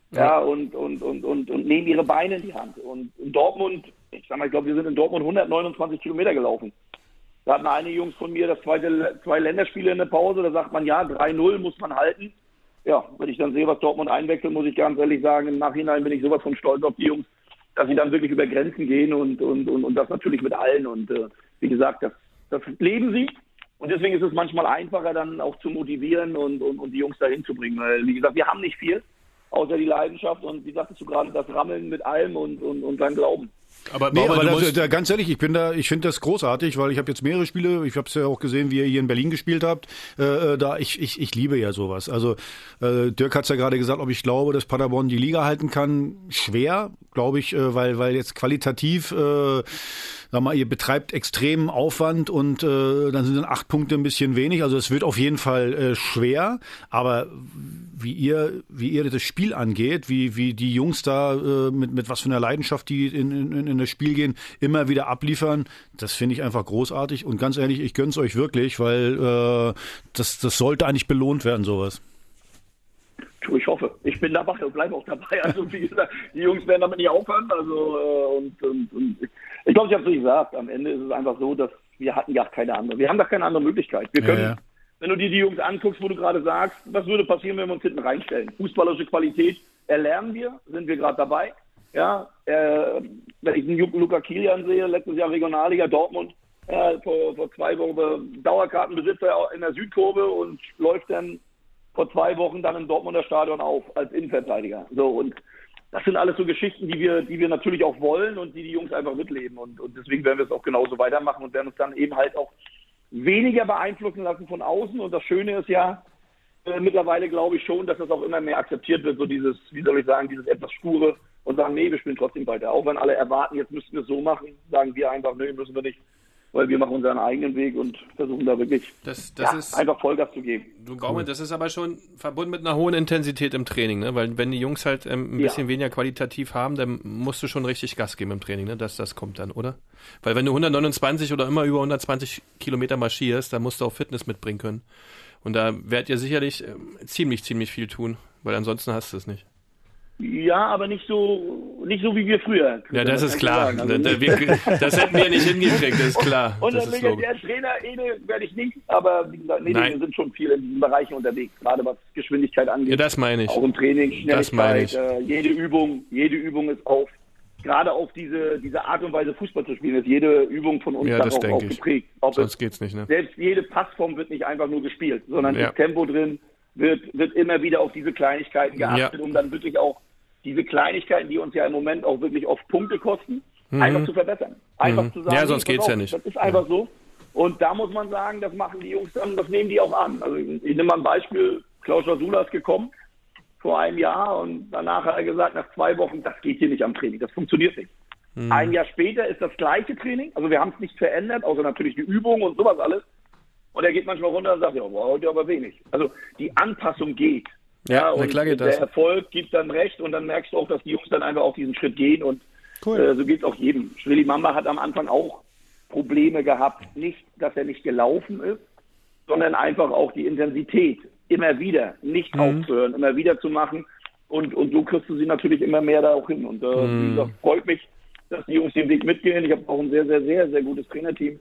Ja, und, und, und, und, und nehmen ihre Beine in die Hand. Und in Dortmund, ich sag mal, ich glaube, wir sind in Dortmund 129 Kilometer gelaufen. Da hatten einige Jungs von mir das zweite, zwei Länderspiele in der Pause, da sagt man, ja, 3-0 muss man halten ja, wenn ich dann sehe, was Dortmund einwechselt, muss ich ganz ehrlich sagen, im Nachhinein bin ich sowas von stolz auf die Jungs, dass sie dann wirklich über Grenzen gehen und, und, und, und das natürlich mit allen. Und äh, wie gesagt, das, das leben sie. Und deswegen ist es manchmal einfacher, dann auch zu motivieren und, und, und die Jungs dahin zu bringen. Weil, wie gesagt, wir haben nicht viel, außer die Leidenschaft und wie sagtest du gerade, das Rammeln mit allem und, und, und dann Glauben. Aber, nee, aber das, da, ganz ehrlich, ich bin da, ich finde das großartig, weil ich habe jetzt mehrere Spiele, ich habe es ja auch gesehen, wie ihr hier in Berlin gespielt habt. Äh, äh, da ich, ich, ich liebe ja sowas. Also äh, Dirk hat es ja gerade gesagt, ob ich glaube, dass Paderborn die Liga halten kann. Schwer, glaube ich, äh, weil weil jetzt qualitativ äh, sag mal, ihr betreibt extremen Aufwand und äh, dann sind dann acht Punkte ein bisschen wenig. Also es wird auf jeden Fall äh, schwer, aber wie ihr, wie ihr das Spiel angeht, wie, wie die Jungs da äh, mit, mit was für einer Leidenschaft die in, in, in das Spiel gehen, immer wieder abliefern, das finde ich einfach großartig. Und ganz ehrlich, ich gönn's euch wirklich, weil äh, das, das sollte eigentlich belohnt werden, sowas. Ich hoffe. Ich bin dabei und bleibe auch dabei. Also wie gesagt, die Jungs werden damit nicht aufhören. Also äh, und, und, und ich glaube, ich habe es gesagt. Am Ende ist es einfach so, dass wir hatten gar keine andere. Wir haben gar keine andere Möglichkeit. Wir können, ja, ja. wenn du dir die Jungs anguckst, wo du gerade sagst, was würde passieren, wenn wir uns hinten reinstellen? Fußballerische Qualität erlernen wir, sind wir gerade dabei. Ja, äh, wenn ich den Luca Kilian sehe, letztes Jahr Regionalliga Dortmund, äh, vor, vor zwei Wochen Dauerkartenbesitzer in der Südkurve und läuft dann vor zwei Wochen dann im Dortmunder Stadion auf als Innenverteidiger. So und das sind alles so Geschichten, die wir, die wir natürlich auch wollen und die die Jungs einfach mitleben. Und, und deswegen werden wir es auch genauso weitermachen und werden uns dann eben halt auch weniger beeinflussen lassen von außen. Und das Schöne ist ja, äh, mittlerweile glaube ich schon, dass das auch immer mehr akzeptiert wird, so dieses, wie soll ich sagen, dieses etwas sture und sagen, nee, wir spielen trotzdem weiter. Auch wenn alle erwarten, jetzt müssten wir es so machen, sagen wir einfach, nee, müssen wir nicht weil wir machen unseren eigenen Weg und versuchen da wirklich das, das ja, ist, einfach Vollgas zu geben. Du Baumann, das ist aber schon verbunden mit einer hohen Intensität im Training, ne? Weil wenn die Jungs halt ähm, ein ja. bisschen weniger qualitativ haben, dann musst du schon richtig Gas geben im Training, ne? Dass das kommt dann, oder? Weil wenn du 129 oder immer über 120 Kilometer marschierst, dann musst du auch Fitness mitbringen können. Und da werdet ihr sicherlich äh, ziemlich, ziemlich viel tun, weil ansonsten hast du es nicht. Ja, aber nicht so, nicht so wie wir früher. Ja, das ist klar. sagen. Das, das hätten wir nicht hingekriegt, das ist klar. Und Das ist ich logisch. der Trainer, Ede, werde ich nicht, aber wie gesagt, nee, wir sind schon viel in diesen Bereichen unterwegs, gerade was Geschwindigkeit angeht. Ja, das meine ich. Auch im Training, Das meine Schnelligkeit, ich. äh, jede Übung, jede Übung ist auf, gerade auf diese, diese Art und Weise Fußball zu spielen, ist jede Übung von uns Ja, darauf das denke auch ich. geprägt. Ob Sonst es, geht's nicht, ne? selbst jede Passform wird nicht einfach nur gespielt, sondern Ja. das Tempo drin wird, wird immer wieder auf diese Kleinigkeiten geachtet, Ja. um dann wirklich auch diese Kleinigkeiten, die uns ja im Moment auch wirklich oft Punkte kosten, Mhm. einfach zu verbessern. Einfach Mhm. zu sagen, Ja, sonst geht's auf, ja nicht. Das ist einfach so. Und da muss man sagen, das machen die Jungs dann, das nehmen die auch an. Also ich, ich nehme mal ein Beispiel, Klaus Rasula ist gekommen vor einem Jahr und danach hat er gesagt, nach zwei Wochen, das geht hier nicht am Training, das funktioniert nicht. Mhm. Ein Jahr später ist das gleiche Training, also wir haben es nicht verändert, außer natürlich die Übung und sowas alles. Und er geht manchmal runter und sagt, ja, wow, heute aber wenig. Also die Anpassung geht. Ja, na und klar geht der das. Erfolg gibt dann recht und dann merkst du auch, dass die Jungs dann einfach auf diesen Schritt gehen und Cool. äh, so geht es auch jedem. Schwilli Mamba hat am Anfang auch Probleme gehabt, nicht, dass er nicht gelaufen ist, sondern einfach auch die Intensität immer wieder, nicht Mhm. aufzuhören, immer wieder zu machen und, und so kriegst du sie natürlich immer mehr da auch hin und äh, Mhm. wie gesagt, freut mich, dass die Jungs den Weg mitgehen. Ich habe auch ein sehr, sehr, sehr, sehr gutes Trainerteam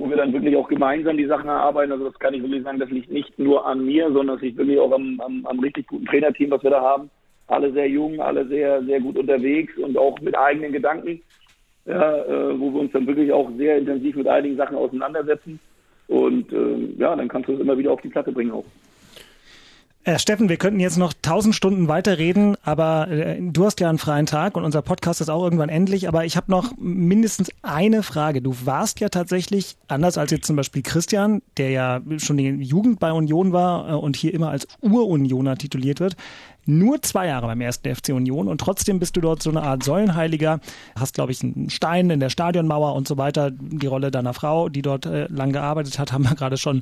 wo wir dann wirklich auch gemeinsam die Sachen erarbeiten. Also das kann ich wirklich sagen, das liegt nicht nur an mir, sondern es liegt wirklich auch am, am, am richtig guten Trainerteam, was wir da haben. Alle sehr jung, alle sehr, sehr gut unterwegs und auch mit eigenen Gedanken, ja, äh, wo wir uns dann wirklich auch sehr intensiv mit einigen Sachen auseinandersetzen. Und äh, ja, dann kannst du es immer wieder auf die Platte bringen auch. Äh, Steffen, wir könnten jetzt noch tausend Stunden weiterreden, aber äh, du hast ja einen freien Tag und unser Podcast ist auch irgendwann endlich. Aber ich habe noch mindestens eine Frage. Du warst ja tatsächlich, anders als jetzt zum Beispiel Christian, der ja schon die Jugend bei Union war äh, und hier immer als Urunioner tituliert wird, nur zwei Jahre beim ersten FC Union und trotzdem bist du dort so eine Art Säulenheiliger, hast, glaube ich, einen Stein in der Stadionmauer und so weiter. Die Rolle deiner Frau, die dort äh, lang gearbeitet hat, haben wir gerade schon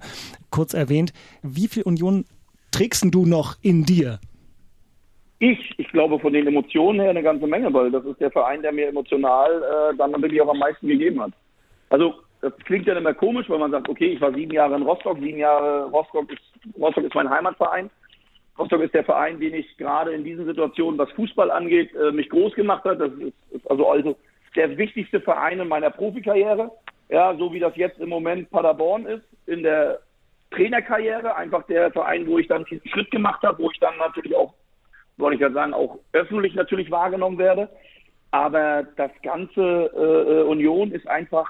kurz erwähnt. Wie viel Union trägst du noch in dir? Ich, ich glaube von den Emotionen her eine ganze Menge, weil das ist der Verein, der mir emotional äh, dann wirklich auch am meisten gegeben hat. Also das klingt ja immer komisch, weil man sagt, okay, ich war sieben Jahre in Rostock, sieben Jahre Rostock ist, Rostock ist mein Heimatverein. Rostock ist der Verein, den ich gerade in diesen Situationen, was Fußball angeht, äh, mich groß gemacht hat. Das ist, ist also also der wichtigste Verein in meiner Profikarriere. Ja, so wie das jetzt im Moment Paderborn ist, in der Trainerkarriere, einfach der Verein, wo ich dann diesen Schritt gemacht habe, wo ich dann natürlich auch, wollte ich ja sagen, auch öffentlich natürlich wahrgenommen werde. Aber das ganze äh, Union ist einfach,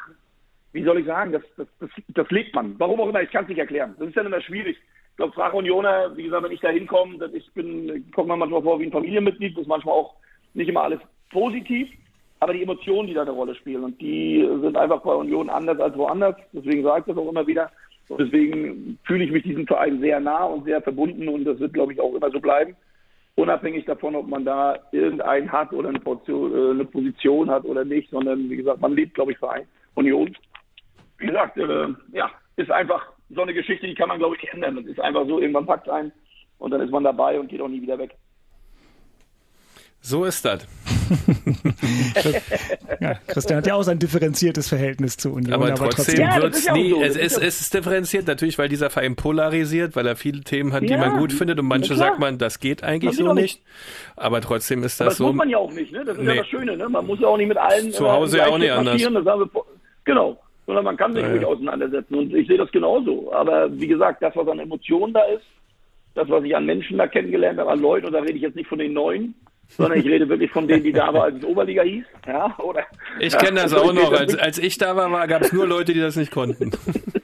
wie soll ich sagen, das, das, das, das lebt man. Warum auch immer, ich kann es nicht erklären. Das ist dann immer schwierig. Ich glaube, frage Unioner, wie gesagt, wenn ich da hinkomme, ich bin, kommt man manchmal vor wie ein Familienmitglied, das ist manchmal auch nicht immer alles positiv, aber die Emotionen, die da eine Rolle spielen und die sind einfach bei Union anders als woanders. Deswegen sage ich das auch immer wieder. Und deswegen fühle ich mich diesem Verein sehr nah und sehr verbunden und das wird, glaube ich, auch immer so bleiben. Unabhängig davon, ob man da irgendeinen hat oder eine Position, äh, eine Position hat oder nicht, sondern wie gesagt, man lebt, glaube ich, Verein. Union. Wie gesagt, äh, ja, ist einfach so eine Geschichte, die kann man, glaube ich, nicht ändern. Das ist einfach so, irgendwann packt es ein und dann ist man dabei und geht auch nie wieder weg. So ist das. Ja, Christian hat ja auch sein differenziertes Verhältnis zu Union. Aber, trotzdem Ja, das wird's ist ja so, es, das ist es, es ist differenziert natürlich, weil dieser Verein polarisiert, weil er viele Themen hat, die Ja, man gut findet und manche sagt man, das geht eigentlich Das so nicht. Aber trotzdem ist Aber das das muss so. man ja auch nicht, ne? Das ist Nee. ja das Schöne, ne? Man muss ja auch nicht mit allen Zu Hause im ja auch nicht anders. das wir genau. Sondern man kann sich Ja, ruhig ja. auseinandersetzen. Und ich sehe das genauso. Aber wie gesagt, das, was an Emotionen da ist, das, was ich an Menschen da kennengelernt habe, an Leuten, und da rede ich jetzt nicht von den Neuen, sondern ich rede wirklich von denen, die da waren, als es Oberliga hieß. Ja, oder, Ich ja, kenne das also auch noch. Als, als ich da war, war gab es nur Leute, die das nicht konnten.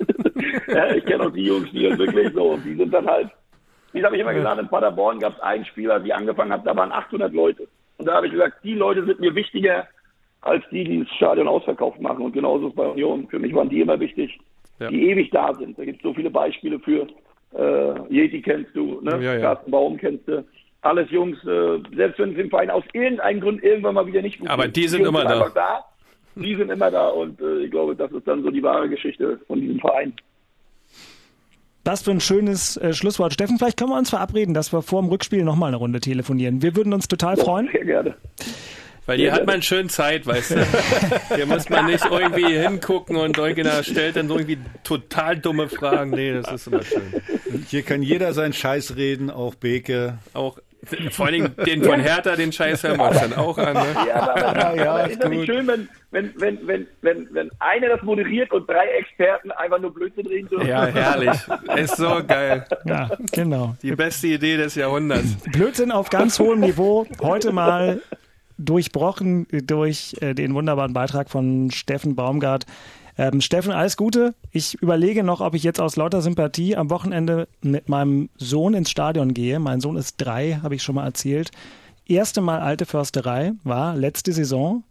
ja, ich kenne auch die Jungs, die halt wirklich so, und die sind dann halt, wie habe ich immer gesagt, in Paderborn gab es einen Spieler, die angefangen hat, da waren 800 Leute. Und da habe ich gesagt, die Leute sind mir wichtiger, als die, die das Stadion ausverkauft machen. Und genauso ist bei Union. Für mich waren die immer wichtig, Ja. die ewig da sind. Da gibt es so viele Beispiele für. Äh, Yeti kennst du, ne? Ja, ja. Carsten Baum kennst du. Alles Jungs, äh, selbst wenn es im Verein aus irgendeinem Grund irgendwann mal wieder nicht gut Aber die sind Jungs immer da. einfach da. Die sind immer da und äh, ich glaube, das ist dann so die wahre Geschichte von diesem Verein. Das für ein schönes äh, Schlusswort. Steffen, vielleicht können wir uns verabreden, dass wir vor dem Rückspiel nochmal eine Runde telefonieren. Wir würden uns total freuen. Sehr gerne. Weil hier hat man schön Zeit, weißt du. Hier muss man nicht irgendwie hingucken und irgendeiner stellt dann so irgendwie total dumme Fragen. Nee, das ist immer schön. Hier kann jeder seinen Scheiß reden, auch Beke. Auch Vor allen Dingen den von Hertha, den Scheiß hören wir uns dann auch an. Ne? Ja, aber, aber, Ja, aber ist das nicht schön, wenn, wenn, wenn, wenn, wenn, wenn einer das moderiert und drei Experten einfach nur Blödsinn reden dürfen? Ja, herrlich. Ist so geil. Ja, genau. Die beste Idee des Jahrhunderts. Blödsinn auf ganz hohem Niveau. Heute mal durchbrochen durch äh, den wunderbaren Beitrag von Steffen Baumgart. Ähm, Steffen, alles Gute. Ich überlege noch, ob ich jetzt aus lauter Sympathie am Wochenende mit meinem Sohn ins Stadion gehe. Mein Sohn ist drei, habe ich schon mal erzählt. Erste Mal alte Försterei war letzte Saison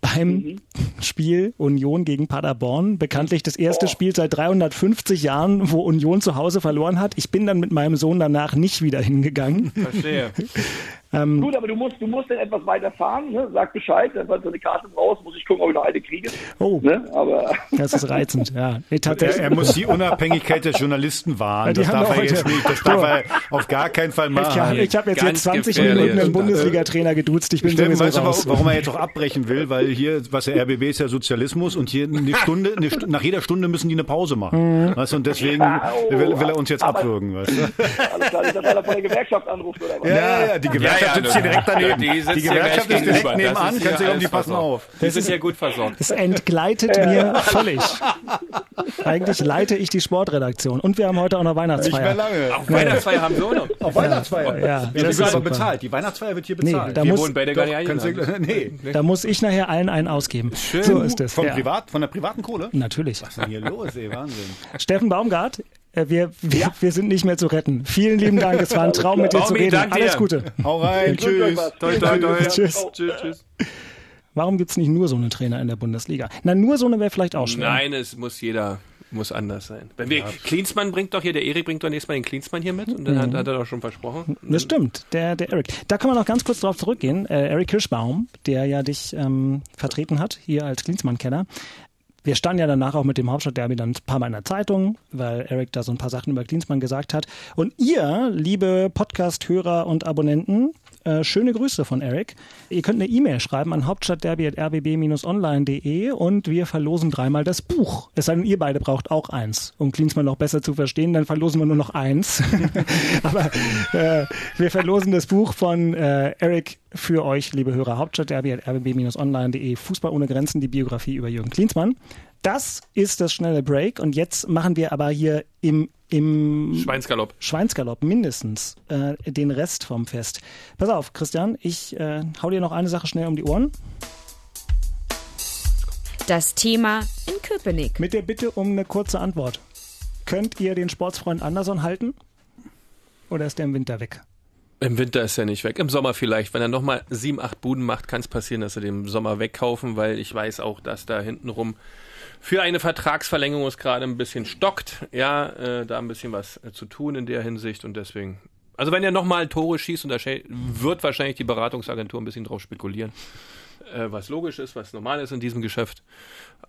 beim Spiel Union gegen Paderborn. Bekanntlich das erste Spiel seit 350 Jahren, wo Union zu Hause verloren hat. Ich bin dann mit meinem Sohn danach nicht wieder hingegangen. Verstehe. Ähm, Gut, aber du musst, du musst dann etwas weiter fahren, ne? sag Bescheid, wenn du eine Karte brauchst, muss ich gucken, ob ich noch eine kriege. Oh. Ne? Aber Das ist reizend, ja. Nee, Er, tatsächlich. er muss die Unabhängigkeit der Journalisten wahren. Ja, das haben darf er jetzt nicht. Das darf er auf gar keinen Fall Ich machen. habe ich hab jetzt hier Ganz 20 gefährlich. Minuten einen Bundesliga-Trainer geduzt. Ich bin Steffen, sowieso weißt du, raus. warum, warum er jetzt auch abbrechen will? Weil hier, was der RBB ist ja Sozialismus und hier eine Stunde, eine, nach jeder Stunde müssen die eine Pause machen. Weißt du, und deswegen will, will er uns jetzt abwürgen, weißt du? alles klar, nicht, dass einer von der Gewerkschaft anruft oder was? Ja, ja, ja, die Gewerkschaft Ja, ja, sitzt hier direkt daneben. die Die, Gewerkschaft ist direkt. Das nebenan, ist kannst du um die passen auf. Die sind ja gut versorgt. Es entgleitet mir völlig. Eigentlich leite ich die Sportredaktion. Und wir haben heute auch noch Nicht mehr Weihnachtsfeier. lange. Auf Weihnachtsfeier haben wir auch noch. Auf Weihnachtsfeier. Ja, Ja, das die ist wird aber bezahlt. Die Weihnachtsfeier wird hier Nee, bezahlt. da Wir muss, wohnen gar nicht Doch, du, nee. da muss ich nachher allen einen ausgeben. So ist es. Von, Ja. privat, von der privaten Kohle? Natürlich. Was ist denn hier los, ey? Wahnsinn. Steffen Baumgart, äh, wir, wir, wir sind nicht mehr zu retten. Vielen lieben Dank. Es war ein Traum, mit dir zu reden. danke Alles. Gute. Hau rein, tschüss. Toi, toi, toi. Tschüss. Tschüss, tschüss. Warum gibt es nicht nur so eine Trainer in der Bundesliga? Na, nur so eine wäre vielleicht auch schwer. Nein, es muss jeder muss anders sein. Wenn wir, Klinsmann bringt doch hier, der Erik bringt doch nächstes Mal den Klinsmann hier mit und dann hat, hat er doch schon versprochen. Das stimmt, der, der Eric. Da kann man noch ganz kurz drauf zurückgehen. Äh, Eric Kirschbaum, der ja dich ähm, vertreten hat, hier als Klinsmann-Kenner. Wir standen ja danach auch mit dem Hauptstadtderby dann ein paar Mal in der Zeitung, weil Eric da so ein paar Sachen über Klinsmann gesagt hat. Und ihr, liebe Podcast-Hörer und Abonnenten, äh, schöne Grüße von Eric. Ihr könnt eine E-Mail schreiben an hauptstadtderby.rbb-online.de und wir verlosen dreimal das Buch. Es sei denn, ihr beide braucht auch eins. Um Klinsmann noch besser zu verstehen, dann verlosen wir nur noch eins. Aber äh, wir verlosen das Buch von äh, Eric für euch, liebe Hörer. Hauptstadtderby.rbb-online.de Fußball ohne Grenzen, die Biografie über Jürgen Klinsmann. Das ist das schnelle Break und jetzt machen wir aber hier im, im Schweinsgalopp. Schweinsgalopp mindestens äh, den Rest vom Fest. Pass auf, Christian, ich äh, hau dir noch eine Sache schnell um die Ohren. Das Thema in Köpenick. Mit der Bitte um eine kurze Antwort. Könnt ihr den Sportsfreund Anderson halten? Oder ist der im Winter weg? Im Winter ist er nicht weg. Im Sommer vielleicht. Wenn er nochmal sieben, acht Buden macht, kann es passieren, dass sie den im Sommer wegkaufen, weil ich weiß auch, dass da hintenrum für eine Vertragsverlängerung es gerade ein bisschen stockt. Ja, äh, da ein bisschen was äh, zu tun in der Hinsicht und deswegen. Also wenn er nochmal Tore schießt, und da wird wahrscheinlich die Beratungsagentur ein bisschen drauf spekulieren, äh, was logisch ist, was normal ist in diesem Geschäft.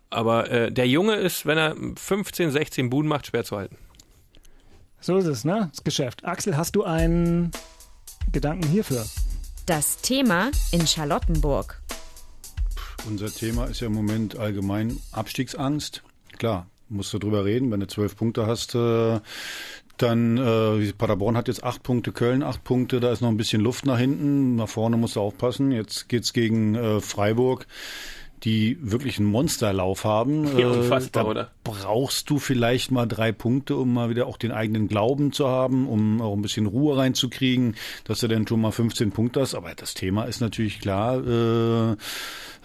Aber äh, der Junge ist, wenn er 15, 16 Buden macht, schwer zu halten. So ist es, ne? Das Geschäft. Axel, hast du einen Gedanken hierfür? Das Thema in Charlottenburg. Unser Thema ist ja im Moment allgemein Abstiegsangst. Klar, musst du drüber reden, wenn du zwölf Punkte hast, äh, dann äh, Paderborn hat jetzt acht Punkte, Köln acht Punkte, da ist noch ein bisschen Luft nach hinten, nach vorne musst du aufpassen. Jetzt geht's gegen äh, Freiburg, die wirklich einen Monsterlauf haben. Ja, unfassbar, da oder? Brauchst du vielleicht mal drei Punkte, um mal wieder auch den eigenen Glauben zu haben, um auch ein bisschen Ruhe reinzukriegen, dass du dann schon mal 15 Punkte hast. Aber das Thema ist natürlich klar, äh,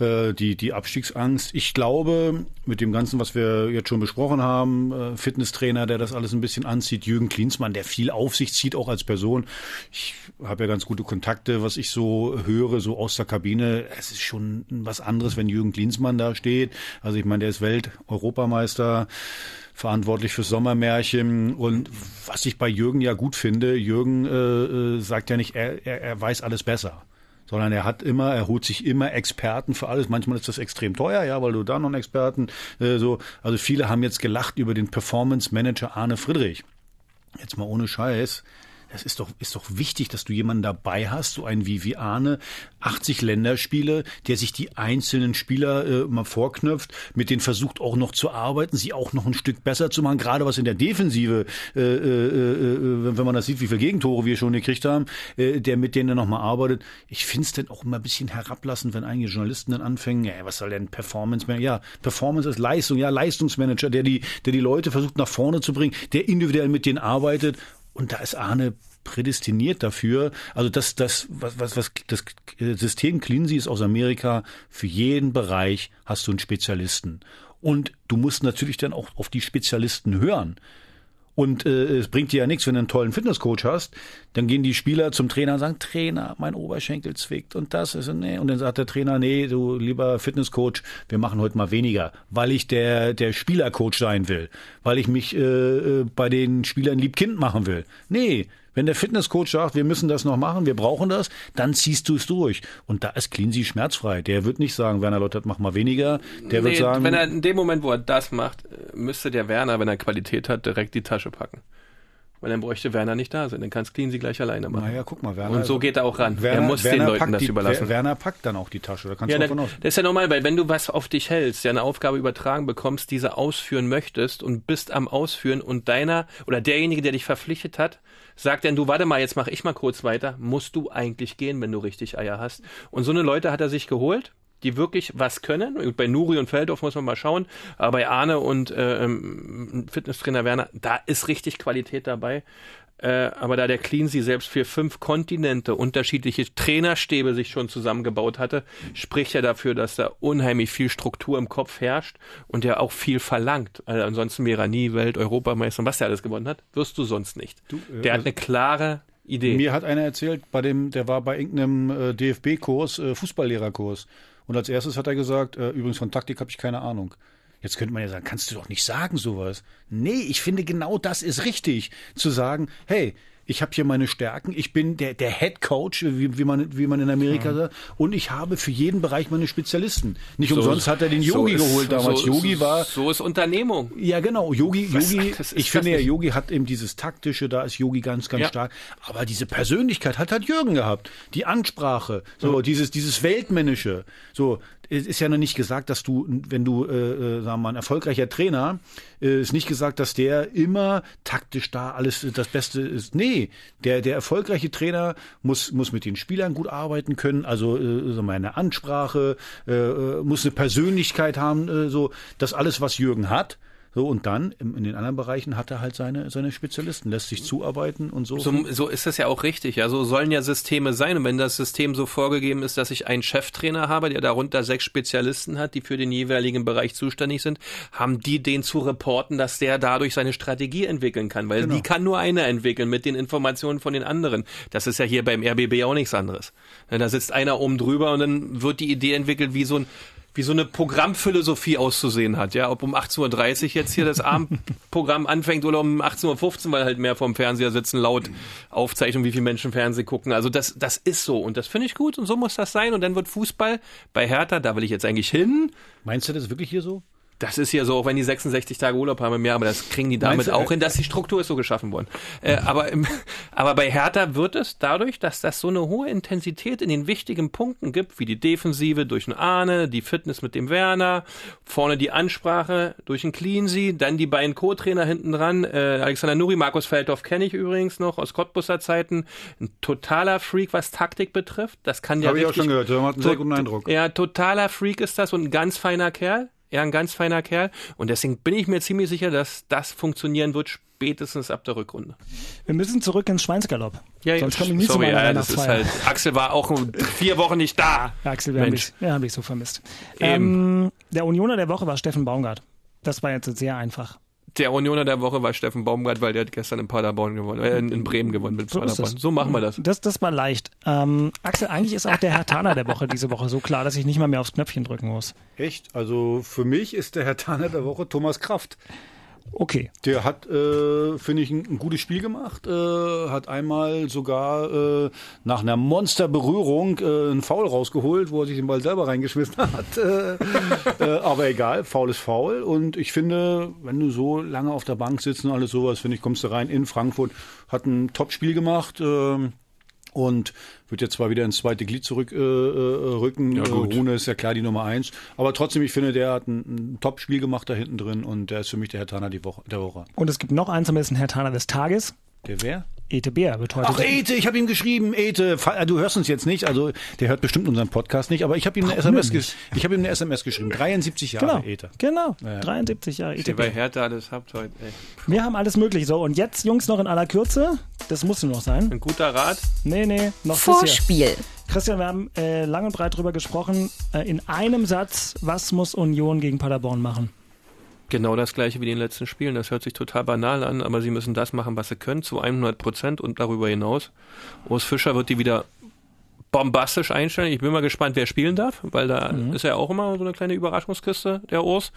äh, die, die Abstiegsangst. Ich glaube, mit dem Ganzen, was wir jetzt schon besprochen haben, äh, Fitnesstrainer, der das alles ein bisschen anzieht, Jürgen Klinsmann, der viel auf sich zieht, auch als Person. Ich habe ja ganz gute Kontakte, was ich so höre, so aus der Kabine. Es ist schon was anderes, wenn Jürgen Klinsmann da steht. Also ich meine, der ist Welt-Europameister verantwortlich fürs Sommermärchen. Und was ich bei Jürgen ja gut finde, Jürgen äh, äh, sagt ja nicht, er, er, er weiß alles besser sondern er hat immer, er holt sich immer Experten für alles. Manchmal ist das extrem teuer, ja, weil du da noch einen Experten äh, so. Also viele haben jetzt gelacht über den Performance Manager Arne Friedrich. Jetzt mal ohne Scheiß. Es ist doch, ist doch wichtig, dass du jemanden dabei hast, so einen wie, wie Arne, 80 Länderspiele, der sich die einzelnen Spieler äh, mal vorknöpft, mit denen versucht auch noch zu arbeiten, sie auch noch ein Stück besser zu machen, gerade was in der Defensive, äh, äh, äh, wenn man das sieht, wie viele Gegentore wir schon gekriegt haben, äh, der mit denen noch mal arbeitet. Ich finde es dann auch immer ein bisschen herablassend, wenn einige Journalisten dann anfangen, ja, was soll denn Performance Manager? Ja, Performance ist Leistung, ja, Leistungsmanager, der die, der die Leute versucht nach vorne zu bringen, der individuell mit denen arbeitet und da ist Arne prädestiniert dafür. Also das, das, was, was, was das System Cleansy ist aus Amerika. Für jeden Bereich hast du einen Spezialisten. Und du musst natürlich dann auch auf die Spezialisten hören. Und äh, es bringt dir ja nichts, wenn du einen tollen Fitnesscoach hast. Dann gehen die Spieler zum Trainer und sagen, Trainer, mein Oberschenkel zwickt und das ist nee. Und dann sagt der Trainer, nee, du lieber Fitnesscoach, wir machen heute mal weniger, weil ich der der Spielercoach sein will, weil ich mich äh, äh bei den Spielern lieb Kind machen will. Nee, wenn der Fitnesscoach sagt, wir müssen das noch machen, wir brauchen das, dann ziehst du es durch. Und da ist Cleansy schmerzfrei. Der wird nicht sagen, Werner Lottert, mach mal weniger. Der nee, wird sagen. Wenn er in dem Moment, wo er das macht, müsste der Werner, wenn er Qualität hat, direkt die Tasche packen. Weil dann bräuchte Werner nicht da sein. Dann kann Cleansy gleich alleine machen. Naja, guck mal, Werner. Und so geht er auch ran. Werner, er muss Werner den Leuten das die, überlassen. Werner packt dann auch die Tasche. Da kannst ja, du davon aus. Das ist ja normal, weil wenn du was auf dich hältst, ja eine Aufgabe übertragen bekommst, diese ausführen möchtest und bist am Ausführen und deiner oder derjenige, der dich verpflichtet hat, sagt dann, du warte mal, jetzt mach ich mal kurz weiter, musst du eigentlich gehen, wenn du richtig Eier hast. Und so eine Leute hat er sich geholt die wirklich was können. Bei Nuri und Feldhoff muss man mal schauen, aber bei Arne und äh, ähm, Fitnesstrainer Werner, da ist richtig Qualität dabei. Äh, aber da der Cleansy selbst für fünf Kontinente unterschiedliche Trainerstäbe sich schon zusammengebaut hatte, spricht ja dafür, dass da unheimlich viel Struktur im Kopf herrscht und der auch viel verlangt. Also ansonsten wäre er nie Welt-Europameister und was der alles gewonnen hat, wirst du sonst nicht. Du, äh, der hat also eine klare Idee. Mir hat einer erzählt, bei dem, der war bei irgendeinem äh, DFB-Kurs, äh, Fußballlehrerkurs. Und als erstes hat er gesagt, äh, übrigens von Taktik habe ich keine Ahnung. Jetzt könnte man ja sagen, kannst du doch nicht sagen sowas. Nee, ich finde genau das ist richtig, zu sagen, hey, ich habe hier meine Stärken, ich bin der, der Head Coach, wie, wie, man, wie man in Amerika ja. sagt, und ich habe für jeden Bereich meine Spezialisten. Nicht so, umsonst hat er den Yogi so geholt damals. So, Yogi war. So ist Unternehmung. Ja, genau. Yogi, Yogi, ich finde ja, Yogi hat eben dieses taktische, da ist Yogi ganz, ganz ja. stark. Aber diese Persönlichkeit hat halt Jürgen gehabt. Die Ansprache, so, ja. dieses, dieses Weltmännische. So, ist ja noch nicht gesagt, dass du, wenn du, äh, äh, sagen wir mal, ein erfolgreicher Trainer, äh, ist nicht gesagt, dass der immer taktisch da alles das Beste ist. Nee, der, der erfolgreiche Trainer muss, muss mit den Spielern gut arbeiten können, also äh, sagen wir mal, eine Ansprache, äh, äh, muss eine Persönlichkeit haben, äh, so, das alles, was Jürgen hat, so, und dann in den anderen Bereichen hat er halt seine, seine Spezialisten, lässt sich zuarbeiten und so. so. So ist das ja auch richtig. Ja, so sollen ja Systeme sein. Und wenn das System so vorgegeben ist, dass ich einen Cheftrainer habe, der darunter sechs Spezialisten hat, die für den jeweiligen Bereich zuständig sind, haben die den zu reporten, dass der dadurch seine Strategie entwickeln kann. Weil genau. die kann nur einer entwickeln mit den Informationen von den anderen. Das ist ja hier beim RBB auch nichts anderes. Da sitzt einer oben drüber und dann wird die Idee entwickelt, wie so ein wie so eine Programmphilosophie auszusehen hat. Ja, ob um 18.30 Uhr jetzt hier das Abendprogramm anfängt oder um 18.15 Uhr, weil halt mehr vorm Fernseher sitzen, laut Aufzeichnung, wie viele Menschen Fernsehen gucken. Also das, das ist so und das finde ich gut und so muss das sein. Und dann wird Fußball bei Hertha, da will ich jetzt eigentlich hin. Meinst du das wirklich hier so? Das ist ja so, auch wenn die 66 Tage Urlaub haben im Jahr, aber das kriegen die damit auch hin, dass die Struktur ist so geschaffen worden. Äh, aber, im, aber bei Hertha wird es dadurch, dass das so eine hohe Intensität in den wichtigen Punkten gibt, wie die Defensive durch einen Ahne, die Fitness mit dem Werner, vorne die Ansprache durch einen Cleansy, dann die beiden Co-Trainer hinten dran, äh, Alexander Nuri, Markus Feldhoff kenne ich übrigens noch aus Cottbusser Zeiten, ein totaler Freak, was Taktik betrifft. Das kann ja Habe ich auch schon gehört, der macht einen sehr guten Eindruck. Ja, totaler Freak ist das und ein ganz feiner Kerl er ein ganz feiner Kerl. Und deswegen bin ich mir ziemlich sicher, dass das funktionieren wird, spätestens ab der Rückrunde. Wir müssen zurück ins Schweinsgalopp. Ja, Sonst komme ich nie sorry, zu ja, das ist halt, Axel war auch vier Wochen nicht da. Ja, Axel, wir haben, dich, wir haben dich so vermisst. Ähm, der Unioner der Woche war Steffen Baumgart. Das war jetzt sehr einfach der Unioner der Woche war Steffen Baumgart, weil der hat gestern in Paderborn gewonnen, äh, in Bremen gewonnen mit so Paderborn. So machen wir das. Das, das war leicht. Ähm, Axel, eigentlich ist auch der Herr Taner der Woche diese Woche so klar, dass ich nicht mal mehr aufs Knöpfchen drücken muss. Echt? Also für mich ist der Herr Taner der Woche Thomas Kraft. Okay. Der hat, äh, finde ich, ein, ein, gutes Spiel gemacht. Äh, hat einmal sogar äh, nach einer Monsterberührung äh, einen Foul rausgeholt, wo er sich den Ball selber reingeschmissen hat. Äh, äh, aber egal, Foul ist Foul. Und ich finde, wenn du so lange auf der Bank sitzt und alles sowas, finde ich, kommst du rein in Frankfurt, hat ein Top-Spiel gemacht. Äh, und wird jetzt zwar wieder ins zweite Glied zurückrücken. Äh, äh, ja, Rune ist ja klar die Nummer eins. Aber trotzdem, ich finde, der hat ein, ein Top-Spiel gemacht da hinten drin und der ist für mich der Herr Tana die Woche, der Woche. Und es gibt noch eins, am besten Herr Tana des Tages. Der wer? Ete Bär wird heute. Ach, Ete, ich habe ihm geschrieben, Ete, du hörst uns jetzt nicht, also der hört bestimmt unseren Podcast nicht, aber ich habe ihm eine SMS ich habe ihm eine SMS geschrieben. 73 Jahre genau, Ete. Genau, ja. 73 Jahre Ete. bei Hertha alles habt heute, ey. Wir haben alles möglich. So, und jetzt, Jungs, noch in aller Kürze. Das muss nur noch sein. Ein guter Rat? Nee, nee, noch Vorspiel. Christian, wir haben äh, lang und breit drüber gesprochen. Äh, in einem Satz, was muss Union gegen Paderborn machen? Genau das gleiche wie in den letzten Spielen. Das hört sich total banal an, aber sie müssen das machen, was sie können, zu 100 Prozent und darüber hinaus. Urs Fischer wird die wieder bombastisch einstellen. Ich bin mal gespannt, wer spielen darf, weil da mhm. ist ja auch immer so eine kleine Überraschungskiste, der Urs.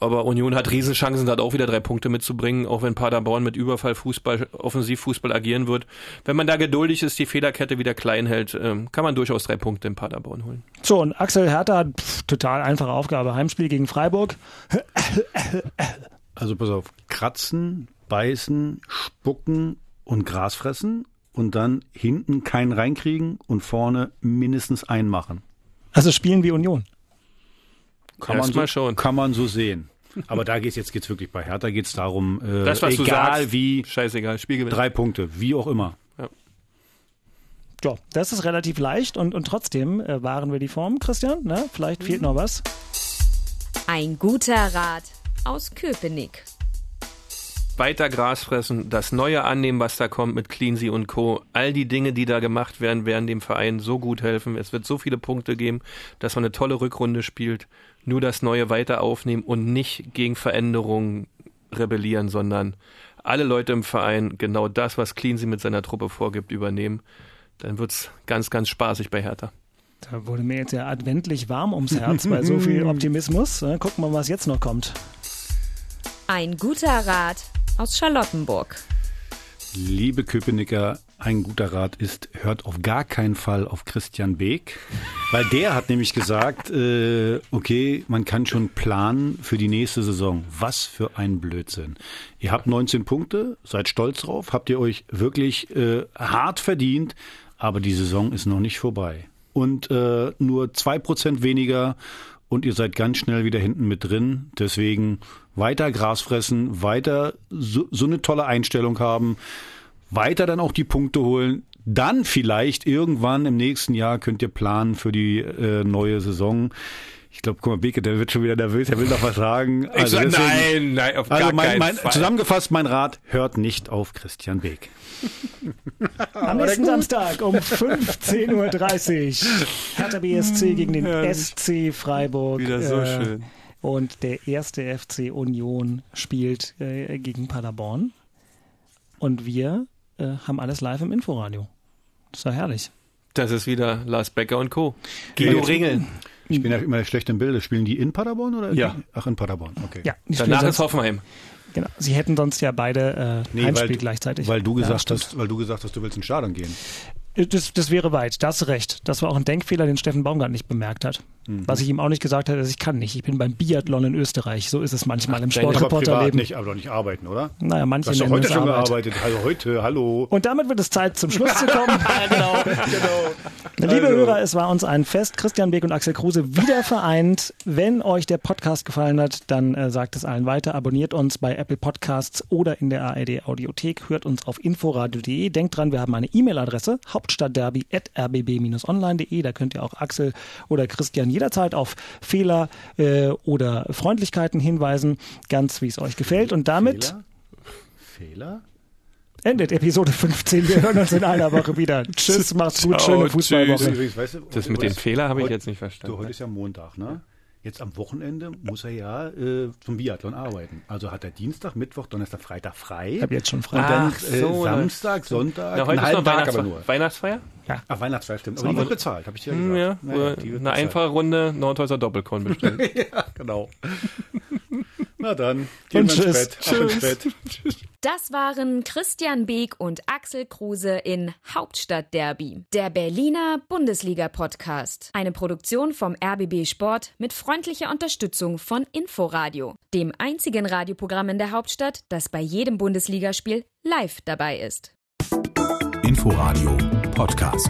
Aber Union hat Riesenchancen, da auch wieder drei Punkte mitzubringen, auch wenn Paderborn mit Überfallfußball, Offensivfußball agieren wird. Wenn man da geduldig ist, die Fehlerkette wieder klein hält, ähm, kann man durchaus drei Punkte in Paderborn holen. So, und Axel Hertha hat pff, total einfache Aufgabe. Heimspiel gegen Freiburg. Also pass auf, kratzen, beißen, spucken und Gras fressen und dann hinten keinen reinkriegen und vorne mindestens einen machen. Also spielen wie Union. Kann man, so, schon. kann man so sehen. Aber da geht's jetzt geht's wirklich bei Hertha geht's darum, äh, das, egal sagst, wie, scheißegal, Spielgewinn. drei Punkte, wie auch immer. Ja. ja, das ist relativ leicht und, und trotzdem äh, wahren wir die Form, Christian. Ne? Vielleicht fehlt noch was. Ein guter Rat aus Köpenick weiter Gras fressen, das Neue annehmen, was da kommt mit Cleansy und Co. All die Dinge, die da gemacht werden, werden dem Verein so gut helfen. Es wird so viele Punkte geben, dass man eine tolle Rückrunde spielt. Nur das Neue weiter aufnehmen und nicht gegen Veränderungen rebellieren, sondern alle Leute im Verein genau das, was Cleansy mit seiner Truppe vorgibt, übernehmen. Dann wird's ganz, ganz spaßig bei Hertha. Da wurde mir jetzt ja adventlich warm ums Herz bei so viel Optimismus. Gucken wir mal, was jetzt noch kommt. Ein guter Rat aus Charlottenburg. Liebe Köpenicker, ein guter Rat ist, hört auf gar keinen Fall auf Christian Beek, weil der hat nämlich gesagt, äh, okay, man kann schon planen für die nächste Saison. Was für ein Blödsinn. Ihr habt 19 Punkte, seid stolz drauf, habt ihr euch wirklich äh, hart verdient, aber die Saison ist noch nicht vorbei. Und äh, nur zwei Prozent weniger und ihr seid ganz schnell wieder hinten mit drin. Deswegen weiter Gras fressen, weiter so, so eine tolle Einstellung haben, weiter dann auch die Punkte holen. Dann vielleicht irgendwann im nächsten Jahr könnt ihr planen für die äh, neue Saison. Ich glaube, guck mal, Beke, der wird schon wieder nervös, er will noch was sagen. Also sag, deswegen, nein, nein, auf also gar mein, mein, Fall. Zusammengefasst, mein Rat, hört nicht auf Christian Beek. Am nächsten Samstag um 15.30 Uhr Hertha BSC gegen den ja, SC Freiburg. Wieder so äh, schön. Und der erste FC Union spielt äh, gegen Paderborn. Und wir äh, haben alles live im Inforadio. Das war herrlich. Das ist wieder Lars Becker und Co. Guido Ringel. Ich bin ja immer schlecht im Bilde. Spielen die in Paderborn oder? Ja. Ach, in Paderborn, okay. Ja, Danach ist Hoffenheim. Genau. Sie hätten sonst ja beide äh, nee, Heimspiel weil, gleichzeitig. Weil du gesagt ja, hast, weil du gesagt hast, du willst ins Stadion gehen. Das, das wäre weit, das recht. Das war auch ein Denkfehler, den Steffen Baumgart nicht bemerkt hat. Mhm. Was ich ihm auch nicht gesagt habe, ist, ich kann nicht. Ich bin beim Biathlon in Österreich. So ist es manchmal Ach, im Sportreporterleben. nicht, aber doch nicht arbeiten, oder? Naja, manche du hast heute schon Arbeit. gearbeitet. Also heute, hallo. Und damit wird es Zeit, zum Schluss zu kommen. genau. genau. Liebe also. Hörer, es war uns ein Fest. Christian Beck und Axel Kruse wieder vereint. Wenn euch der Podcast gefallen hat, dann äh, sagt es allen weiter. Abonniert uns bei Apple Podcasts oder in der ARD Audiothek. Hört uns auf inforadio.de. Denkt dran, wir haben eine E-Mail-Adresse, hauptstadtderby.rbb-online.de. Da könnt ihr auch Axel oder Christian jederzeit auf Fehler äh, oder Freundlichkeiten hinweisen, ganz wie es euch gefällt. Und damit Fehler? Fehler? endet Episode 15. Wir hören uns in einer Woche wieder. Tschüss, macht's gut, schöne Fußballwoche. Du, das mit den Fehlern habe ich jetzt nicht verstanden. Du, heute ist ja Montag, ne? Jetzt am Wochenende muss er ja äh, zum Biathlon arbeiten. Also hat er Dienstag, Mittwoch, Donnerstag, Freitag frei. Ich habe jetzt schon frei. Und dann äh, so, Samstag, Sonntag, ja, heute einen halben Tag aber nur. Weihnachtsfeier? Ja. Ach, Weihnachtsfeier stimmt. Aber die wird bezahlt, habe ich dir hm, gesagt. Ja, naja, eine einfache Runde Nordhäuser Doppelkorn bestellen. ja, genau. Na dann, gehen wir ins Bett. Ab ins Bett. Das waren Christian Beek und Axel Kruse in Hauptstadtderby, der Berliner Bundesliga-Podcast. Eine Produktion vom RBB Sport mit freundlicher Unterstützung von Inforadio, dem einzigen Radioprogramm in der Hauptstadt, das bei jedem Bundesligaspiel live dabei ist. Inforadio Podcast.